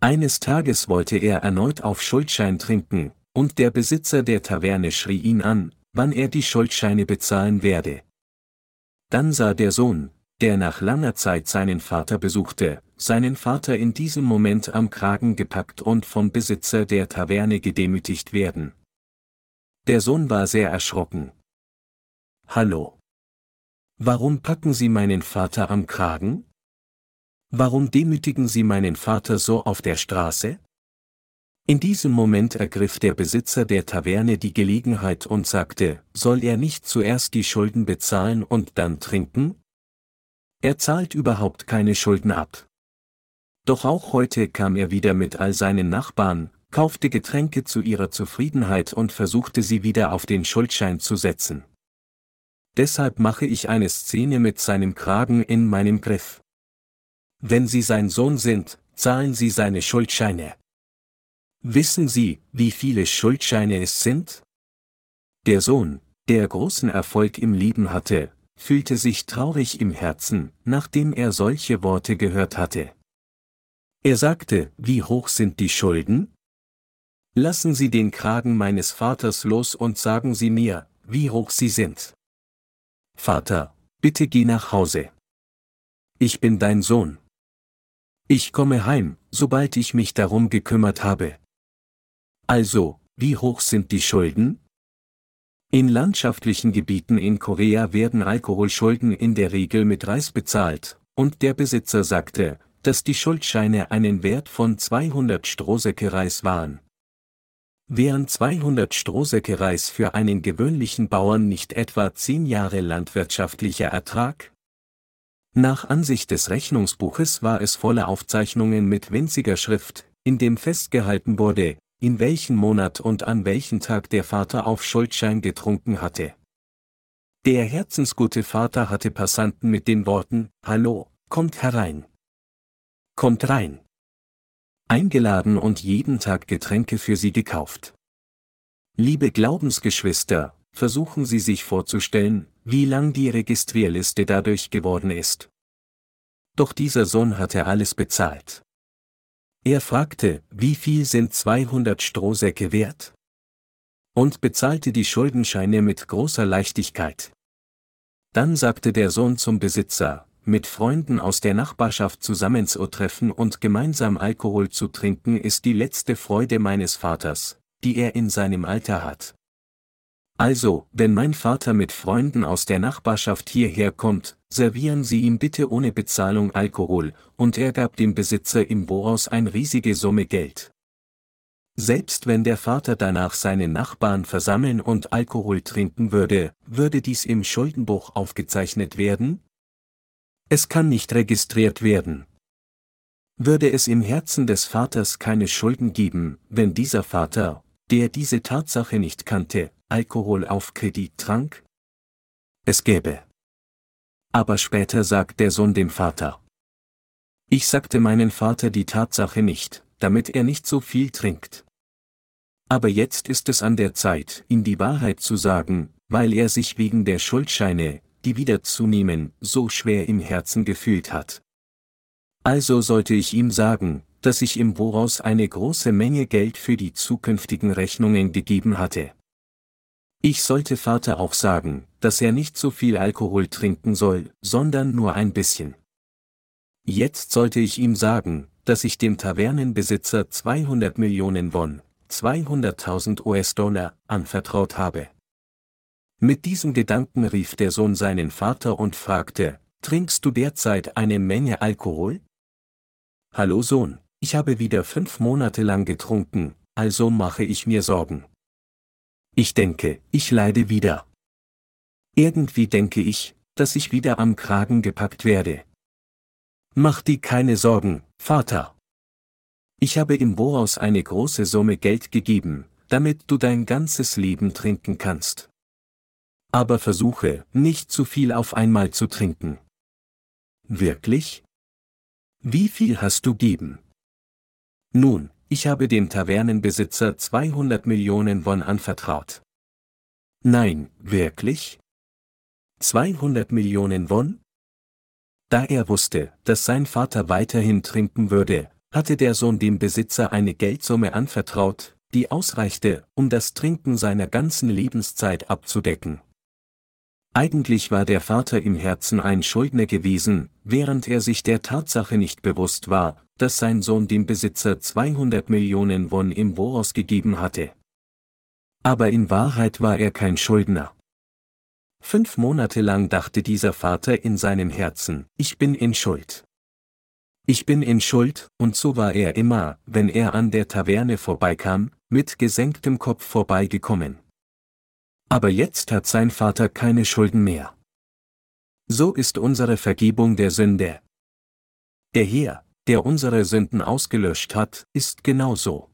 Eines Tages wollte er erneut auf Schuldschein trinken, und der Besitzer der Taverne schrie ihn an, wann er die Schuldscheine bezahlen werde. Dann sah der Sohn, der nach langer Zeit seinen Vater besuchte, seinen Vater in diesem Moment am Kragen gepackt und vom Besitzer der Taverne gedemütigt werden. Der Sohn war sehr erschrocken. Hallo. Warum packen Sie meinen Vater am Kragen? Warum demütigen Sie meinen Vater so auf der Straße? In diesem Moment ergriff der Besitzer der Taverne die Gelegenheit und sagte, soll er nicht zuerst die Schulden bezahlen und dann trinken? Er zahlt überhaupt keine Schulden ab. Doch auch heute kam er wieder mit all seinen Nachbarn, kaufte Getränke zu ihrer Zufriedenheit und versuchte sie wieder auf den Schuldschein zu setzen. Deshalb mache ich eine Szene mit seinem Kragen in meinem Griff. Wenn Sie sein Sohn sind, zahlen Sie seine Schuldscheine. Wissen Sie, wie viele Schuldscheine es sind? Der Sohn, der großen Erfolg im Leben hatte, fühlte sich traurig im Herzen, nachdem er solche Worte gehört hatte. Er sagte, wie hoch sind die Schulden? Lassen Sie den Kragen meines Vaters los und sagen Sie mir, wie hoch sie sind. Vater, bitte geh nach Hause. Ich bin dein Sohn. Ich komme heim, sobald ich mich darum gekümmert habe. Also, wie hoch sind die Schulden? In landschaftlichen Gebieten in Korea werden Alkoholschulden in der Regel mit Reis bezahlt, und der Besitzer sagte, dass die Schuldscheine einen Wert von 200 Strohsäcke Reis waren. Wären 200 Strohsäcke Reis für einen gewöhnlichen Bauern nicht etwa 10 Jahre landwirtschaftlicher Ertrag? Nach Ansicht des Rechnungsbuches war es voller Aufzeichnungen mit winziger Schrift, in dem festgehalten wurde, in welchen Monat und an welchen Tag der Vater auf Schuldschein getrunken hatte. Der herzensgute Vater hatte Passanten mit den Worten, Hallo, kommt herein. Kommt rein. Eingeladen und jeden Tag Getränke für sie gekauft. Liebe Glaubensgeschwister, versuchen Sie sich vorzustellen, wie lang die Registrierliste dadurch geworden ist. Doch dieser Sohn hatte alles bezahlt. Er fragte, wie viel sind 200 Strohsäcke wert? Und bezahlte die Schuldenscheine mit großer Leichtigkeit. Dann sagte der Sohn zum Besitzer, mit Freunden aus der Nachbarschaft zusammenzutreffen und gemeinsam Alkohol zu trinken ist die letzte Freude meines Vaters, die er in seinem Alter hat. Also, wenn mein Vater mit Freunden aus der Nachbarschaft hierher kommt, servieren Sie ihm bitte ohne Bezahlung Alkohol, und er gab dem Besitzer im Bohaus ein riesige Summe Geld. Selbst wenn der Vater danach seine Nachbarn versammeln und Alkohol trinken würde, würde dies im Schuldenbuch aufgezeichnet werden? Es kann nicht registriert werden. Würde es im Herzen des Vaters keine Schulden geben, wenn dieser Vater, der diese Tatsache nicht kannte, Alkohol auf Kredit trank? Es gäbe. Aber später sagt der Sohn dem Vater. Ich sagte meinen Vater die Tatsache nicht, damit er nicht so viel trinkt. Aber jetzt ist es an der Zeit, ihm die Wahrheit zu sagen, weil er sich wegen der Schuldscheine, die wieder zunehmen, so schwer im Herzen gefühlt hat. Also sollte ich ihm sagen, dass ich im Voraus eine große Menge Geld für die zukünftigen Rechnungen gegeben hatte. Ich sollte Vater auch sagen, dass er nicht so viel Alkohol trinken soll, sondern nur ein bisschen. Jetzt sollte ich ihm sagen, dass ich dem Tavernenbesitzer 200 Millionen Won, 200.000 US-Dollar, anvertraut habe. Mit diesem Gedanken rief der Sohn seinen Vater und fragte, Trinkst du derzeit eine Menge Alkohol? Hallo Sohn, ich habe wieder fünf Monate lang getrunken, also mache ich mir Sorgen. Ich denke, ich leide wieder. Irgendwie denke ich, dass ich wieder am Kragen gepackt werde. Mach dir keine Sorgen, Vater. Ich habe im Voraus eine große Summe Geld gegeben, damit du dein ganzes Leben trinken kannst. Aber versuche, nicht zu viel auf einmal zu trinken. Wirklich? Wie viel hast du geben? Nun, ich habe dem Tavernenbesitzer 200 Millionen Won anvertraut. Nein, wirklich? 200 Millionen Won? Da er wusste, dass sein Vater weiterhin trinken würde, hatte der Sohn dem Besitzer eine Geldsumme anvertraut, die ausreichte, um das Trinken seiner ganzen Lebenszeit abzudecken. Eigentlich war der Vater im Herzen ein Schuldner gewesen, während er sich der Tatsache nicht bewusst war, dass sein Sohn dem Besitzer 200 Millionen Won im Voraus gegeben hatte. Aber in Wahrheit war er kein Schuldner. Fünf Monate lang dachte dieser Vater in seinem Herzen, ich bin in Schuld. Ich bin in Schuld, und so war er immer, wenn er an der Taverne vorbeikam, mit gesenktem Kopf vorbeigekommen. Aber jetzt hat sein Vater keine Schulden mehr. So ist unsere Vergebung der Sünde. Der Herr, der unsere Sünden ausgelöscht hat, ist genauso.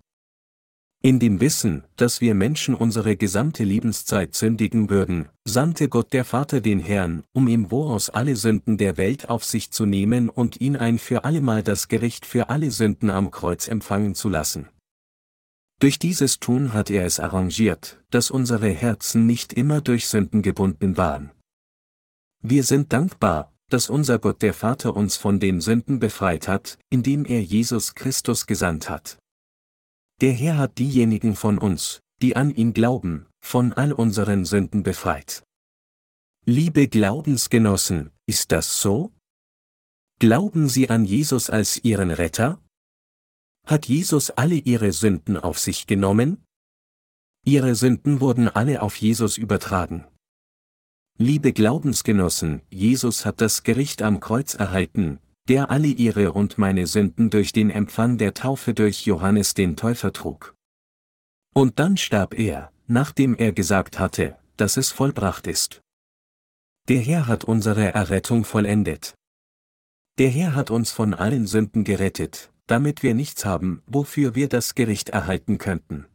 In dem Wissen, dass wir Menschen unsere gesamte Lebenszeit sündigen würden, sandte Gott der Vater den Herrn, um im Voraus alle Sünden der Welt auf sich zu nehmen und ihn ein für allemal das Gericht für alle Sünden am Kreuz empfangen zu lassen. Durch dieses Tun hat er es arrangiert, dass unsere Herzen nicht immer durch Sünden gebunden waren. Wir sind dankbar, dass unser Gott der Vater uns von den Sünden befreit hat, indem er Jesus Christus gesandt hat. Der Herr hat diejenigen von uns, die an ihn glauben, von all unseren Sünden befreit. Liebe Glaubensgenossen, ist das so? Glauben Sie an Jesus als Ihren Retter? Hat Jesus alle Ihre Sünden auf sich genommen? Ihre Sünden wurden alle auf Jesus übertragen. Liebe Glaubensgenossen, Jesus hat das Gericht am Kreuz erhalten, der alle ihre und meine Sünden durch den Empfang der Taufe durch Johannes den Täufer trug. Und dann starb er, nachdem er gesagt hatte, dass es vollbracht ist. Der Herr hat unsere Errettung vollendet. Der Herr hat uns von allen Sünden gerettet, damit wir nichts haben, wofür wir das Gericht erhalten könnten.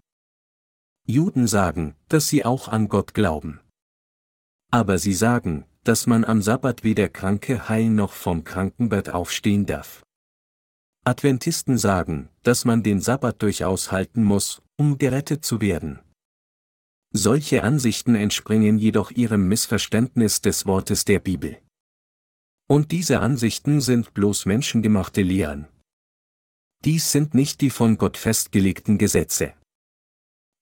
Juden sagen, dass sie auch an Gott glauben. Aber sie sagen, dass man am Sabbat weder Kranke heilen noch vom Krankenbett aufstehen darf. Adventisten sagen, dass man den Sabbat durchaus halten muss, um gerettet zu werden. Solche Ansichten entspringen jedoch ihrem Missverständnis des Wortes der Bibel. Und diese Ansichten sind bloß menschengemachte Lehren. Dies sind nicht die von Gott festgelegten Gesetze.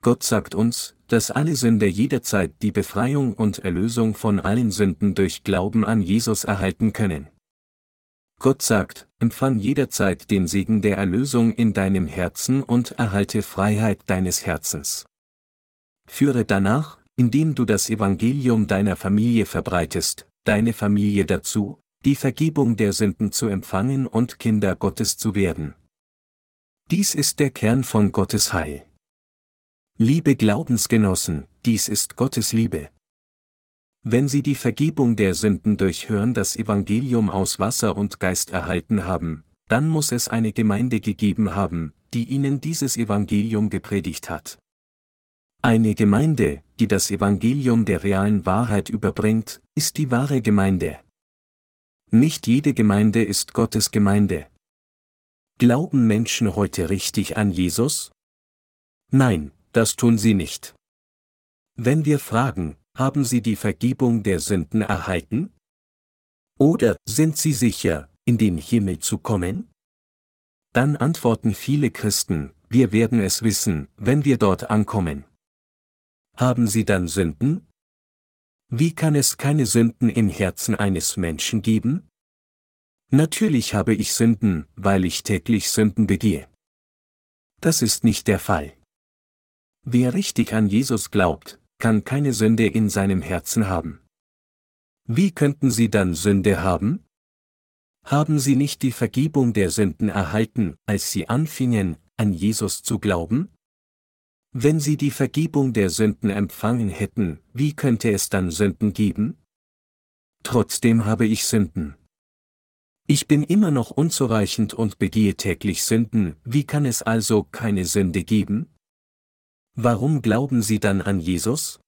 Gott sagt uns, dass alle Sünder jederzeit die Befreiung und Erlösung von allen Sünden durch Glauben an Jesus erhalten können. Gott sagt, empfang jederzeit den Segen der Erlösung in deinem Herzen und erhalte Freiheit deines Herzens. Führe danach, indem du das Evangelium deiner Familie verbreitest, deine Familie dazu, die Vergebung der Sünden zu empfangen und Kinder Gottes zu werden. Dies ist der Kern von Gottes Heil. Liebe Glaubensgenossen, dies ist Gottes Liebe. Wenn Sie die Vergebung der Sünden durch Hören das Evangelium aus Wasser und Geist erhalten haben, dann muss es eine Gemeinde gegeben haben, die Ihnen dieses Evangelium gepredigt hat. Eine Gemeinde, die das Evangelium der realen Wahrheit überbringt, ist die wahre Gemeinde. Nicht jede Gemeinde ist Gottes Gemeinde. Glauben Menschen heute richtig an Jesus? Nein, das tun sie nicht. Wenn wir fragen, haben sie die Vergebung der Sünden erhalten? Oder sind sie sicher, in den Himmel zu kommen? Dann antworten viele Christen, wir werden es wissen, wenn wir dort ankommen. Haben sie dann Sünden? Wie kann es keine Sünden im Herzen eines Menschen geben? Natürlich habe ich Sünden, weil ich täglich Sünden begehe. Das ist nicht der Fall. Wer richtig an Jesus glaubt, kann keine Sünde in seinem Herzen haben. Wie könnten sie dann Sünde haben? Haben sie nicht die Vergebung der Sünden erhalten, als sie anfingen, an Jesus zu glauben? Wenn sie die Vergebung der Sünden empfangen hätten, wie könnte es dann Sünden geben? Trotzdem habe ich Sünden. Ich bin immer noch unzureichend und begehe täglich Sünden, wie kann es also keine Sünde geben? Warum glauben Sie dann an Jesus?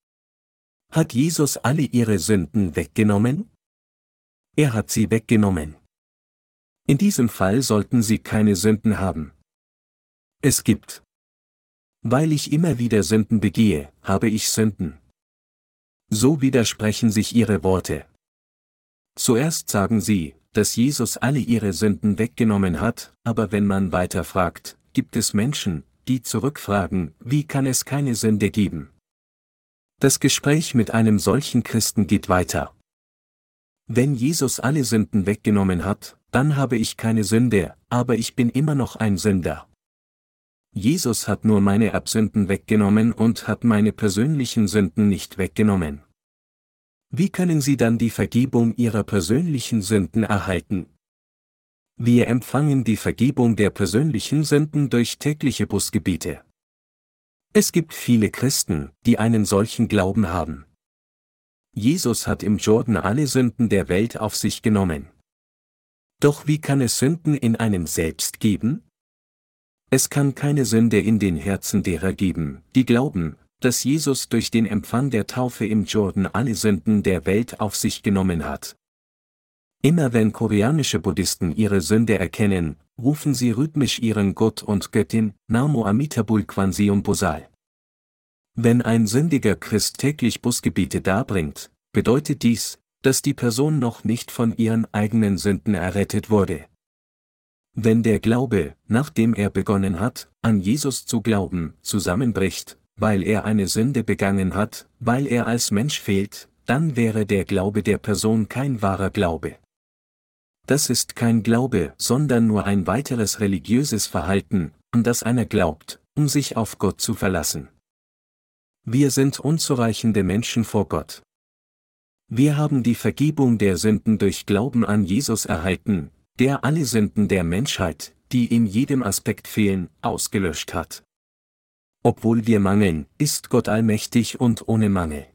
Hat Jesus alle Ihre Sünden weggenommen? Er hat sie weggenommen. In diesem Fall sollten Sie keine Sünden haben. Es gibt. Weil ich immer wieder Sünden begehe, habe ich Sünden. So widersprechen sich Ihre Worte. Zuerst sagen Sie, dass Jesus alle ihre Sünden weggenommen hat, aber wenn man weiter fragt, gibt es Menschen, die zurückfragen, wie kann es keine Sünde geben? Das Gespräch mit einem solchen Christen geht weiter. Wenn Jesus alle Sünden weggenommen hat, dann habe ich keine Sünde, aber ich bin immer noch ein Sünder. Jesus hat nur meine Absünden weggenommen und hat meine persönlichen Sünden nicht weggenommen. Wie können Sie dann die Vergebung Ihrer persönlichen Sünden erhalten? Wir empfangen die Vergebung der persönlichen Sünden durch tägliche Busgebiete. Es gibt viele Christen, die einen solchen Glauben haben. Jesus hat im Jordan alle Sünden der Welt auf sich genommen. Doch wie kann es Sünden in einem selbst geben? Es kann keine Sünde in den Herzen derer geben, die glauben, dass Jesus durch den Empfang der Taufe im Jordan alle Sünden der Welt auf sich genommen hat. Immer wenn koreanische Buddhisten ihre Sünde erkennen, rufen sie rhythmisch ihren Gott und Göttin, Namo Amitabul Kwanseum Bosal. Wenn ein sündiger Christ täglich Busgebiete darbringt, bedeutet dies, dass die Person noch nicht von ihren eigenen Sünden errettet wurde. Wenn der Glaube, nachdem er begonnen hat, an Jesus zu glauben, zusammenbricht, weil er eine Sünde begangen hat, weil er als Mensch fehlt, dann wäre der Glaube der Person kein wahrer Glaube. Das ist kein Glaube, sondern nur ein weiteres religiöses Verhalten, an das einer glaubt, um sich auf Gott zu verlassen. Wir sind unzureichende Menschen vor Gott. Wir haben die Vergebung der Sünden durch Glauben an Jesus erhalten, der alle Sünden der Menschheit, die in jedem Aspekt fehlen, ausgelöscht hat. Obwohl wir mangeln, ist Gott allmächtig und ohne Mangel.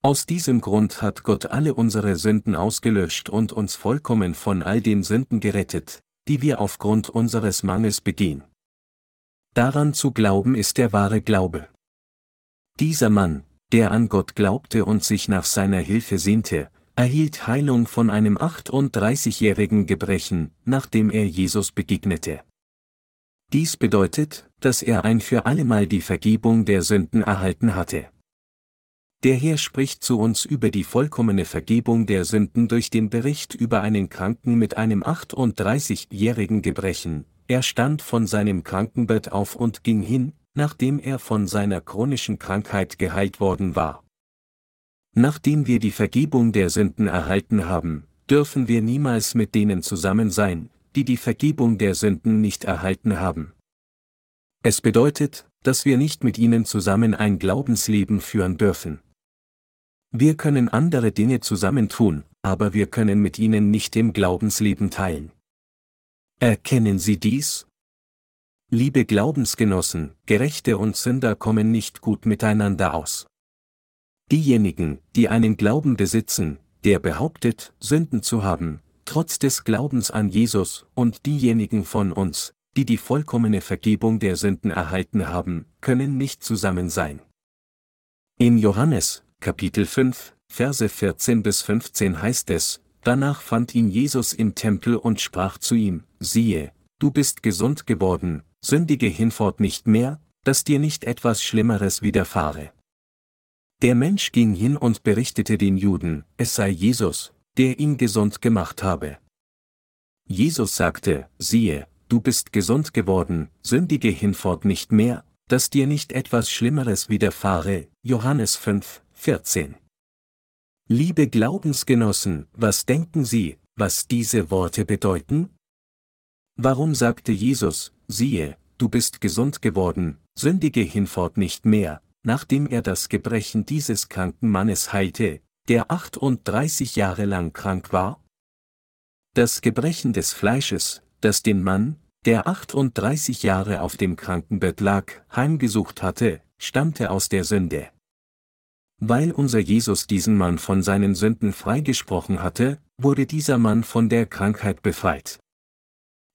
Aus diesem Grund hat Gott alle unsere Sünden ausgelöscht und uns vollkommen von all den Sünden gerettet, die wir aufgrund unseres Mangels begehen. Daran zu glauben ist der wahre Glaube. Dieser Mann, der an Gott glaubte und sich nach seiner Hilfe sehnte, erhielt Heilung von einem 38-jährigen Gebrechen, nachdem er Jesus begegnete. Dies bedeutet, dass er ein für allemal die Vergebung der Sünden erhalten hatte. Der Herr spricht zu uns über die vollkommene Vergebung der Sünden durch den Bericht über einen Kranken mit einem 38-jährigen Gebrechen. Er stand von seinem Krankenbett auf und ging hin, nachdem er von seiner chronischen Krankheit geheilt worden war. Nachdem wir die Vergebung der Sünden erhalten haben, dürfen wir niemals mit denen zusammen sein, die die Vergebung der Sünden nicht erhalten haben. Es bedeutet, dass wir nicht mit ihnen zusammen ein Glaubensleben führen dürfen. Wir können andere Dinge zusammentun, aber wir können mit ihnen nicht im Glaubensleben teilen. Erkennen Sie dies? Liebe Glaubensgenossen, Gerechte und Sünder kommen nicht gut miteinander aus. Diejenigen, die einen Glauben besitzen, der behauptet, Sünden zu haben, trotz des Glaubens an Jesus, und diejenigen von uns, die die vollkommene Vergebung der Sünden erhalten haben, können nicht zusammen sein. In Johannes, Kapitel 5, Verse 14 bis 15 heißt es, Danach fand ihn Jesus im Tempel und sprach zu ihm, siehe, du bist gesund geworden, sündige hinfort nicht mehr, dass dir nicht etwas Schlimmeres widerfahre. Der Mensch ging hin und berichtete den Juden, es sei Jesus, der ihn gesund gemacht habe. Jesus sagte, siehe, du bist gesund geworden, sündige hinfort nicht mehr, dass dir nicht etwas Schlimmeres widerfahre. Johannes 5, 14. Liebe Glaubensgenossen, was denken Sie, was diese Worte bedeuten? Warum sagte Jesus, siehe, du bist gesund geworden, sündige hinfort nicht mehr, nachdem er das Gebrechen dieses kranken Mannes heilte, der 38 Jahre lang krank war? Das Gebrechen des Fleisches, das den Mann, der 38 Jahre auf dem Krankenbett lag, heimgesucht hatte, stammte aus der Sünde. Weil unser Jesus diesen Mann von seinen Sünden freigesprochen hatte, wurde dieser Mann von der Krankheit befreit.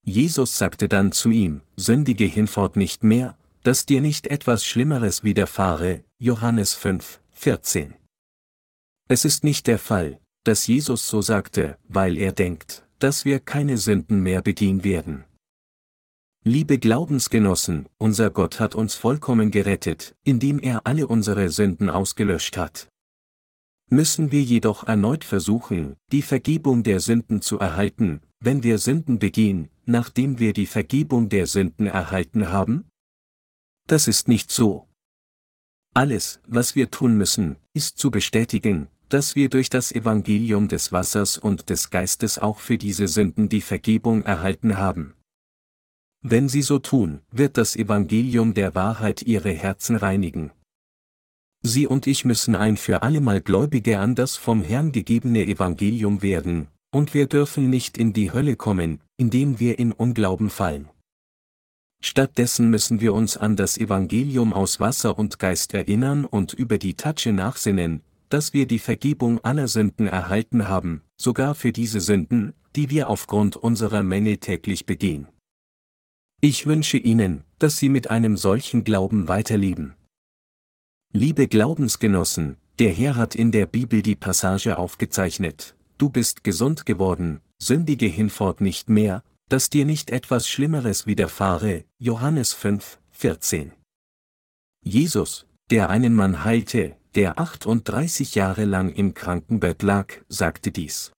Jesus sagte dann zu ihm, sündige hinfort nicht mehr, dass dir nicht etwas Schlimmeres widerfahre, Johannes 5, 14. Es ist nicht der Fall, dass Jesus so sagte, weil er denkt, dass wir keine Sünden mehr begehen werden. Liebe Glaubensgenossen, unser Gott hat uns vollkommen gerettet, indem er alle unsere Sünden ausgelöscht hat. Müssen wir jedoch erneut versuchen, die Vergebung der Sünden zu erhalten, wenn wir Sünden begehen, nachdem wir die Vergebung der Sünden erhalten haben? Das ist nicht so. Alles, was wir tun müssen, ist zu bestätigen, dass wir durch das Evangelium des Wassers und des Geistes auch für diese Sünden die Vergebung erhalten haben. Wenn sie so tun, wird das Evangelium der Wahrheit ihre Herzen reinigen. Sie und ich müssen ein für allemal Gläubige an das vom Herrn gegebene Evangelium werden, und wir dürfen nicht in die Hölle kommen, indem wir in Unglauben fallen. Stattdessen müssen wir uns an das Evangelium aus Wasser und Geist erinnern und über die Tatsche nachsinnen, dass wir die Vergebung aller Sünden erhalten haben, sogar für diese Sünden, die wir aufgrund unserer Menge täglich begehen. Ich wünsche Ihnen, dass Sie mit einem solchen Glauben weiterleben. Liebe Glaubensgenossen, der Herr hat in der Bibel die Passage aufgezeichnet, du bist gesund geworden, sündige hinfort nicht mehr, dass dir nicht etwas Schlimmeres widerfahre, Johannes 5, 14. Jesus, der einen Mann heilte, der 38 Jahre lang im Krankenbett lag, sagte dies.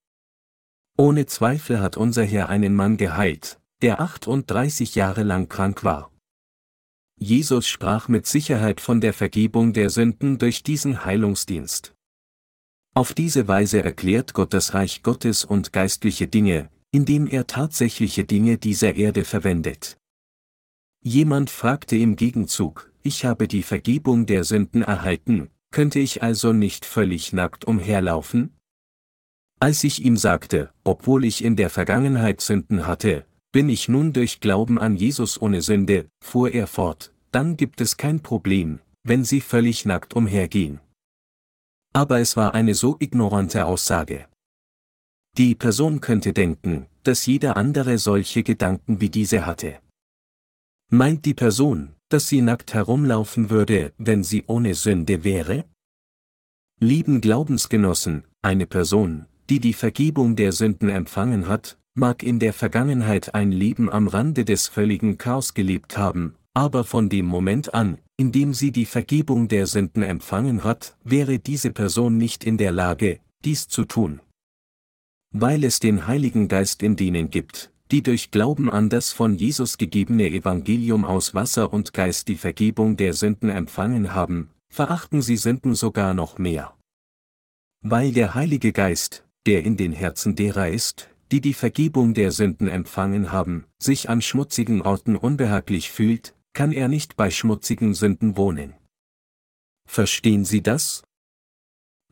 Ohne Zweifel hat unser Herr einen Mann geheilt, der 38 Jahre lang krank war. Jesus sprach mit Sicherheit von der Vergebung der Sünden durch diesen Heilungsdienst. Auf diese Weise erklärt Gott das Reich Gottes und geistliche Dinge, indem er tatsächliche Dinge dieser Erde verwendet. Jemand fragte im Gegenzug, ich habe die Vergebung der Sünden erhalten, könnte ich also nicht völlig nackt umherlaufen? Als ich ihm sagte, obwohl ich in der Vergangenheit Sünden hatte, bin ich nun durch Glauben an Jesus ohne Sünde, fuhr er fort, dann gibt es kein Problem, wenn Sie völlig nackt umhergehen. Aber es war eine so ignorante Aussage. Die Person könnte denken, dass jeder andere solche Gedanken wie diese hatte. Meint die Person, dass sie nackt herumlaufen würde, wenn sie ohne Sünde wäre? Lieben Glaubensgenossen, eine Person, die die Vergebung der Sünden empfangen hat, mag in der Vergangenheit ein Leben am Rande des völligen Chaos gelebt haben, aber von dem Moment an, in dem sie die Vergebung der Sünden empfangen hat, wäre diese Person nicht in der Lage, dies zu tun. Weil es den Heiligen Geist in denen gibt, die durch Glauben an das von Jesus gegebene Evangelium aus Wasser und Geist die Vergebung der Sünden empfangen haben, verachten sie Sünden sogar noch mehr. Weil der Heilige Geist, der in den Herzen derer ist, die die Vergebung der Sünden empfangen haben, sich an schmutzigen Orten unbehaglich fühlt, kann er nicht bei schmutzigen Sünden wohnen. Verstehen Sie das?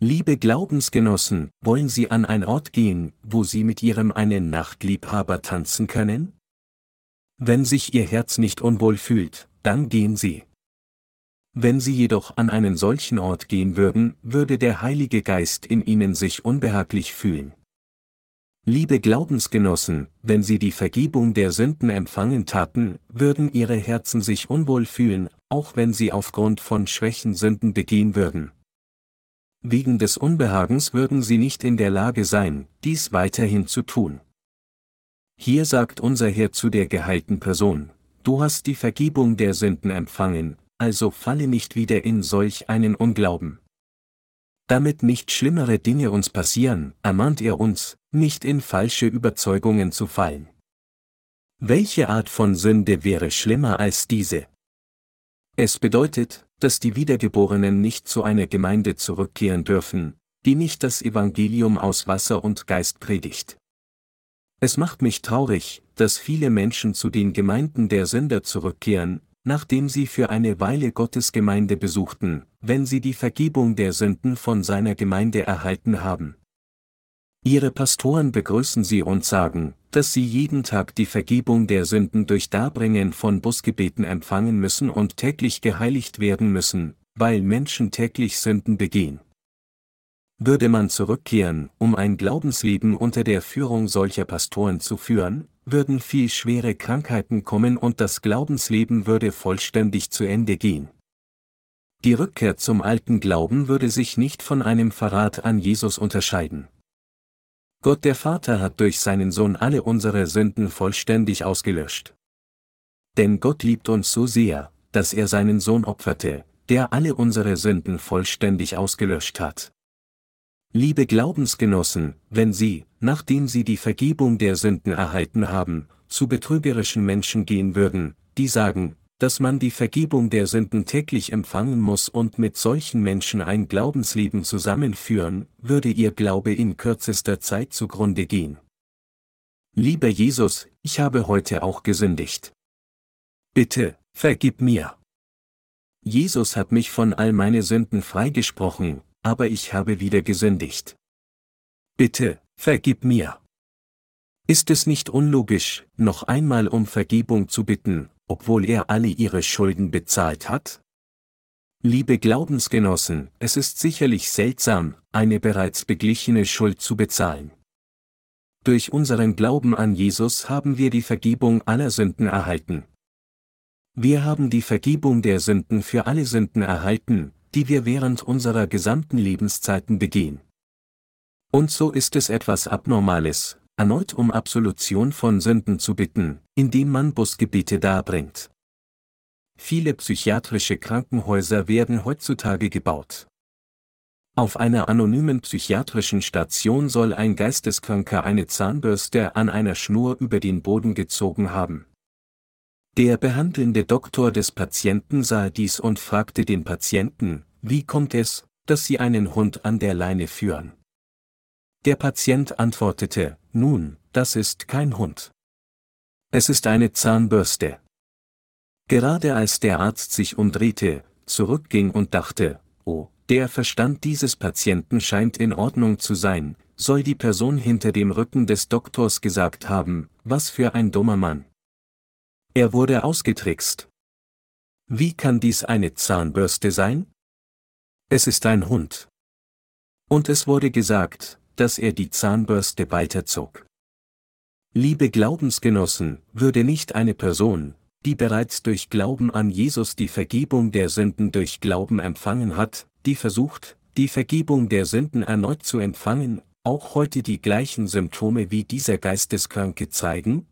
Liebe Glaubensgenossen, wollen Sie an ein Ort gehen, wo Sie mit Ihrem einen Nachtliebhaber tanzen können? Wenn sich Ihr Herz nicht unwohl fühlt, dann gehen Sie. Wenn Sie jedoch an einen solchen Ort gehen würden, würde der Heilige Geist in Ihnen sich unbehaglich fühlen. Liebe Glaubensgenossen, wenn sie die Vergebung der Sünden empfangen taten, würden ihre Herzen sich unwohl fühlen, auch wenn sie aufgrund von Schwächen Sünden begehen würden. Wegen des Unbehagens würden sie nicht in der Lage sein, dies weiterhin zu tun. Hier sagt unser Herr zu der geheilten Person, du hast die Vergebung der Sünden empfangen, also falle nicht wieder in solch einen Unglauben. Damit nicht schlimmere Dinge uns passieren, ermahnt er uns, nicht in falsche Überzeugungen zu fallen. Welche Art von Sünde wäre schlimmer als diese? Es bedeutet, dass die Wiedergeborenen nicht zu einer Gemeinde zurückkehren dürfen, die nicht das Evangelium aus Wasser und Geist predigt. Es macht mich traurig, dass viele Menschen zu den Gemeinden der Sünder zurückkehren, nachdem sie für eine Weile Gottes Gemeinde besuchten, wenn sie die Vergebung der Sünden von seiner Gemeinde erhalten haben. Ihre Pastoren begrüßen sie und sagen, dass sie jeden Tag die Vergebung der Sünden durch Darbringen von Busgebeten empfangen müssen und täglich geheiligt werden müssen, weil Menschen täglich Sünden begehen. Würde man zurückkehren, um ein Glaubensleben unter der Führung solcher Pastoren zu führen, würden viel schwere Krankheiten kommen und das Glaubensleben würde vollständig zu Ende gehen. Die Rückkehr zum alten Glauben würde sich nicht von einem Verrat an Jesus unterscheiden. Gott der Vater hat durch seinen Sohn alle unsere Sünden vollständig ausgelöscht. Denn Gott liebt uns so sehr, dass er seinen Sohn opferte, der alle unsere Sünden vollständig ausgelöscht hat. Liebe Glaubensgenossen, wenn Sie, nachdem Sie die Vergebung der Sünden erhalten haben, zu betrügerischen Menschen gehen würden, die sagen, dass man die Vergebung der Sünden täglich empfangen muss und mit solchen Menschen ein Glaubensleben zusammenführen, würde ihr Glaube in kürzester Zeit zugrunde gehen. Lieber Jesus, ich habe heute auch gesündigt. Bitte, vergib mir. Jesus hat mich von all meine Sünden freigesprochen, aber ich habe wieder gesündigt. Bitte, vergib mir. Ist es nicht unlogisch, noch einmal um Vergebung zu bitten, obwohl er alle ihre Schulden bezahlt hat? Liebe Glaubensgenossen, es ist sicherlich seltsam, eine bereits beglichene Schuld zu bezahlen. Durch unseren Glauben an Jesus haben wir die Vergebung aller Sünden erhalten. Wir haben die Vergebung der Sünden für alle Sünden erhalten, die wir während unserer gesamten Lebenszeiten begehen. Und so ist es etwas Abnormales, erneut um Absolution von Sünden zu bitten, indem man Busgebete darbringt. Viele psychiatrische Krankenhäuser werden heutzutage gebaut. Auf einer anonymen psychiatrischen Station soll ein Geisteskranker eine Zahnbürste an einer Schnur über den Boden gezogen haben. Der behandelnde Doktor des Patienten sah dies und fragte den Patienten, wie kommt es, dass Sie einen Hund an der Leine führen? Der Patient antwortete, nun, das ist kein Hund. Es ist eine Zahnbürste. Gerade als der Arzt sich umdrehte, zurückging und dachte, oh, der Verstand dieses Patienten scheint in Ordnung zu sein, soll die Person hinter dem Rücken des Doktors gesagt haben, was für ein dummer Mann. Er wurde ausgetrickst. Wie kann dies eine Zahnbürste sein? Es ist ein Hund. Und es wurde gesagt, dass er die Zahnbürste weiterzog. Liebe Glaubensgenossen, würde nicht eine Person, die bereits durch Glauben an Jesus die Vergebung der Sünden durch Glauben empfangen hat, die versucht, die Vergebung der Sünden erneut zu empfangen, auch heute die gleichen Symptome wie dieser Geisteskranke zeigen?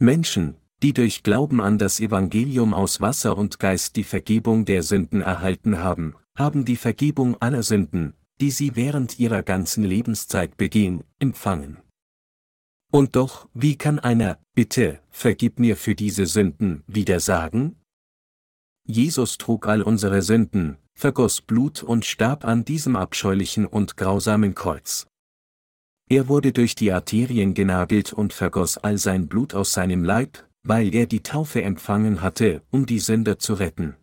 Menschen, die durch Glauben an das Evangelium aus Wasser und Geist die Vergebung der Sünden erhalten haben, haben die Vergebung aller Sünden, die sie während ihrer ganzen Lebenszeit begehen, empfangen. Und doch, wie kann einer, bitte, vergib mir für diese Sünden, wieder sagen? Jesus trug all unsere Sünden, vergoss Blut und starb an diesem abscheulichen und grausamen Kreuz. Er wurde durch die Arterien genagelt und vergoss all sein Blut aus seinem Leib, weil er die Taufe empfangen hatte, um die Sünder zu retten.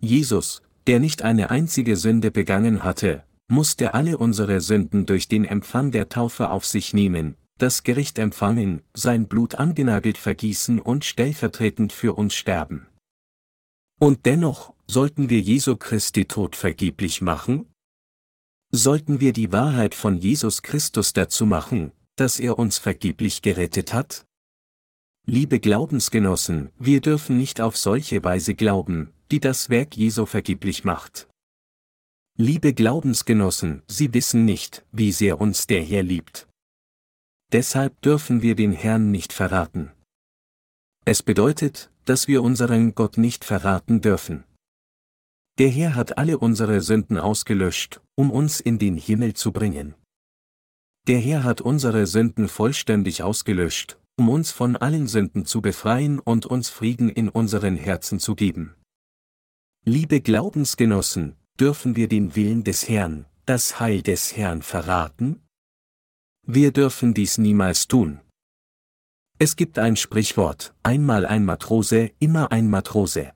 Jesus, der nicht eine einzige Sünde begangen hatte, musste alle unsere Sünden durch den Empfang der Taufe auf sich nehmen, das Gericht empfangen, sein Blut angenagelt vergießen und stellvertretend für uns sterben. Und dennoch, sollten wir Jesu Christi Tod vergeblich machen? Sollten wir die Wahrheit von Jesus Christus dazu machen, dass er uns vergeblich gerettet hat? Liebe Glaubensgenossen, wir dürfen nicht auf solche Weise glauben, die das Werk Jesu vergeblich macht. Liebe Glaubensgenossen, Sie wissen nicht, wie sehr uns der Herr liebt. Deshalb dürfen wir den Herrn nicht verraten. Es bedeutet, dass wir unseren Gott nicht verraten dürfen. Der Herr hat alle unsere Sünden ausgelöscht, um uns in den Himmel zu bringen. Der Herr hat unsere Sünden vollständig ausgelöscht, um uns von allen Sünden zu befreien und uns Frieden in unseren Herzen zu geben. Liebe Glaubensgenossen, dürfen wir den Willen des Herrn, das Heil des Herrn verraten? Wir dürfen dies niemals tun. Es gibt ein Sprichwort, einmal ein Matrose, immer ein Matrose.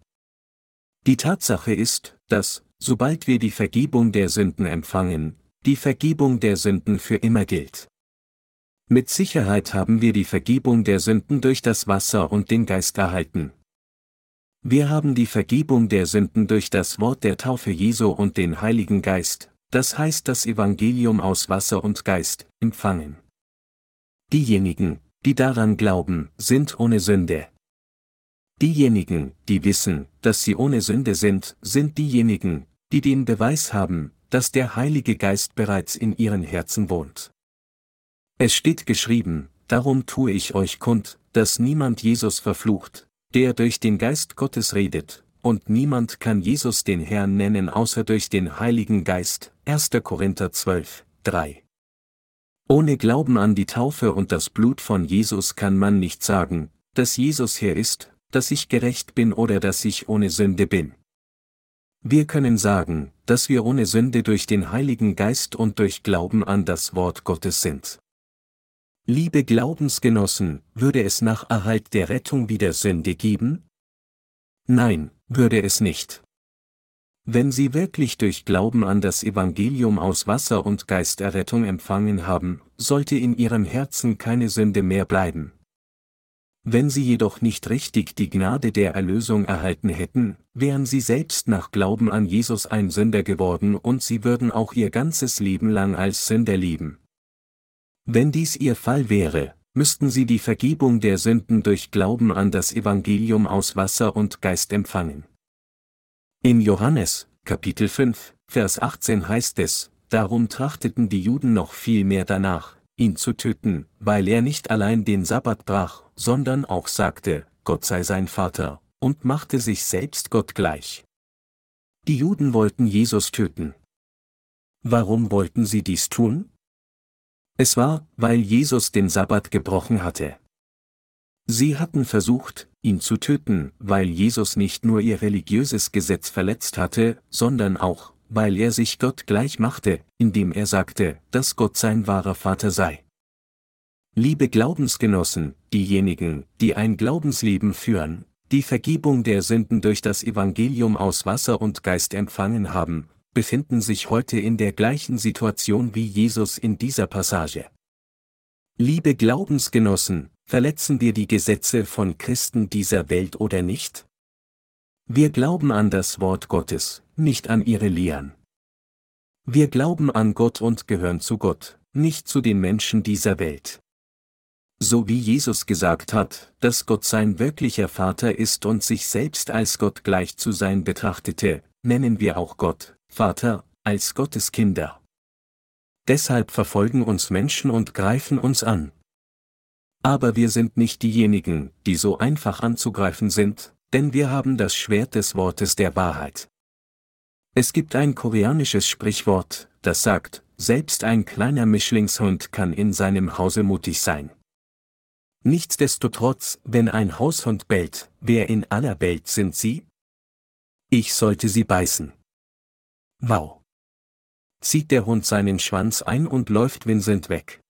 Die Tatsache ist, dass, sobald wir die Vergebung der Sünden empfangen, die Vergebung der Sünden für immer gilt. Mit Sicherheit haben wir die Vergebung der Sünden durch das Wasser und den Geist erhalten. Wir haben die Vergebung der Sünden durch das Wort der Taufe Jesu und den Heiligen Geist, das heißt das Evangelium aus Wasser und Geist, empfangen. Diejenigen, die daran glauben, sind ohne Sünde. Diejenigen, die wissen, dass sie ohne Sünde sind, sind diejenigen, die den Beweis haben, dass der Heilige Geist bereits in ihren Herzen wohnt. Es steht geschrieben, darum tue ich euch kund, dass niemand Jesus verflucht, der durch den Geist Gottes redet, und niemand kann Jesus den Herrn nennen außer durch den Heiligen Geist. 1. Korinther 12, 3. Ohne Glauben an die Taufe und das Blut von Jesus kann man nicht sagen, dass Jesus Herr ist, dass ich gerecht bin oder dass ich ohne Sünde bin. Wir können sagen, dass wir ohne Sünde durch den Heiligen Geist und durch Glauben an das Wort Gottes sind. Liebe Glaubensgenossen, würde es nach Erhalt der Rettung wieder Sünde geben? Nein, würde es nicht. Wenn Sie wirklich durch Glauben an das Evangelium aus Wasser und Geist Errettung empfangen haben, sollte in Ihrem Herzen keine Sünde mehr bleiben. Wenn Sie jedoch nicht richtig die Gnade der Erlösung erhalten hätten, wären Sie selbst nach Glauben an Jesus ein Sünder geworden und Sie würden auch Ihr ganzes Leben lang als Sünder leben. Wenn dies Ihr Fall wäre, müssten sie die Vergebung der Sünden durch Glauben an das Evangelium aus Wasser und Geist empfangen. In Johannes, Kapitel 5, Vers 18 heißt es, darum trachteten die Juden noch viel mehr danach, ihn zu töten, weil er nicht allein den Sabbat brach, sondern auch sagte, Gott sei sein Vater, und machte sich selbst Gott gleich. Die Juden wollten Jesus töten. Warum wollten sie dies tun? Es war, weil Jesus den Sabbat gebrochen hatte. Sie hatten versucht, ihn zu töten, weil Jesus nicht nur ihr religiöses Gesetz verletzt hatte, sondern auch, weil er sich Gott gleich machte, indem er sagte, dass Gott sein wahrer Vater sei. Liebe Glaubensgenossen, diejenigen, die ein Glaubensleben führen, die Vergebung der Sünden durch das Evangelium aus Wasser und Geist empfangen haben, befinden sich heute in der gleichen Situation wie Jesus in dieser Passage. Liebe Glaubensgenossen, verletzen wir die Gesetze von Christen dieser Welt oder nicht? Wir glauben an das Wort Gottes, nicht an ihre Lehren. Wir glauben an Gott und gehören zu Gott, nicht zu den Menschen dieser Welt. So wie Jesus gesagt hat, dass Gott sein wirklicher Vater ist und sich selbst als Gott gleich zu sein betrachtete, nennen wir auch Gott, Vater, als Gottes Kinder. Deshalb verfolgen uns Menschen und greifen uns an. Aber wir sind nicht diejenigen, die so einfach anzugreifen sind, denn wir haben das Schwert des Wortes der Wahrheit. Es gibt ein koreanisches Sprichwort, das sagt, selbst ein kleiner Mischlingshund kann in seinem Hause mutig sein. Nichtsdestotrotz, wenn ein Haushund bellt, wer in aller Welt sind sie? Ich sollte sie beißen. Wow. Zieht der Hund seinen Schwanz ein und läuft winselnd weg.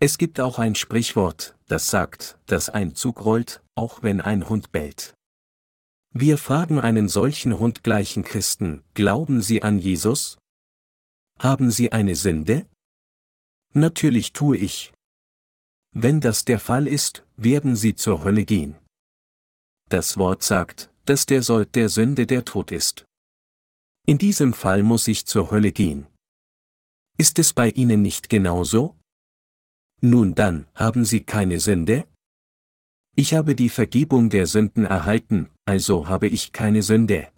Es gibt auch ein Sprichwort, das sagt, dass ein Zug rollt, auch wenn ein Hund bellt. Wir fragen einen solchen hundgleichen Christen, glauben Sie an Jesus? Haben Sie eine Sünde? Natürlich tue ich. Wenn das der Fall ist, werden Sie zur Hölle gehen. Das Wort sagt, dass der Sold der Sünde der Tod ist. In diesem Fall muss ich zur Hölle gehen. Ist es bei Ihnen nicht genauso? Nun dann, haben Sie keine Sünde? Ich habe die Vergebung der Sünden erhalten, also habe ich keine Sünde.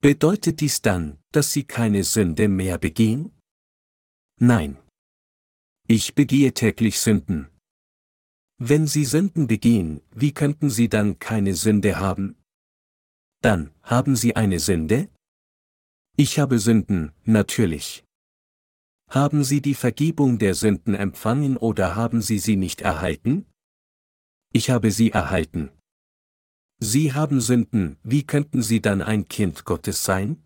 Bedeutet dies dann, dass Sie keine Sünde mehr begehen? Nein. Ich begehe täglich Sünden. Wenn Sie Sünden begehen, wie könnten Sie dann keine Sünde haben? Dann, haben Sie eine Sünde? Ich habe Sünden, natürlich. Haben Sie die Vergebung der Sünden empfangen oder haben Sie sie nicht erhalten? Ich habe sie erhalten. Sie haben Sünden, wie könnten Sie dann ein Kind Gottes sein?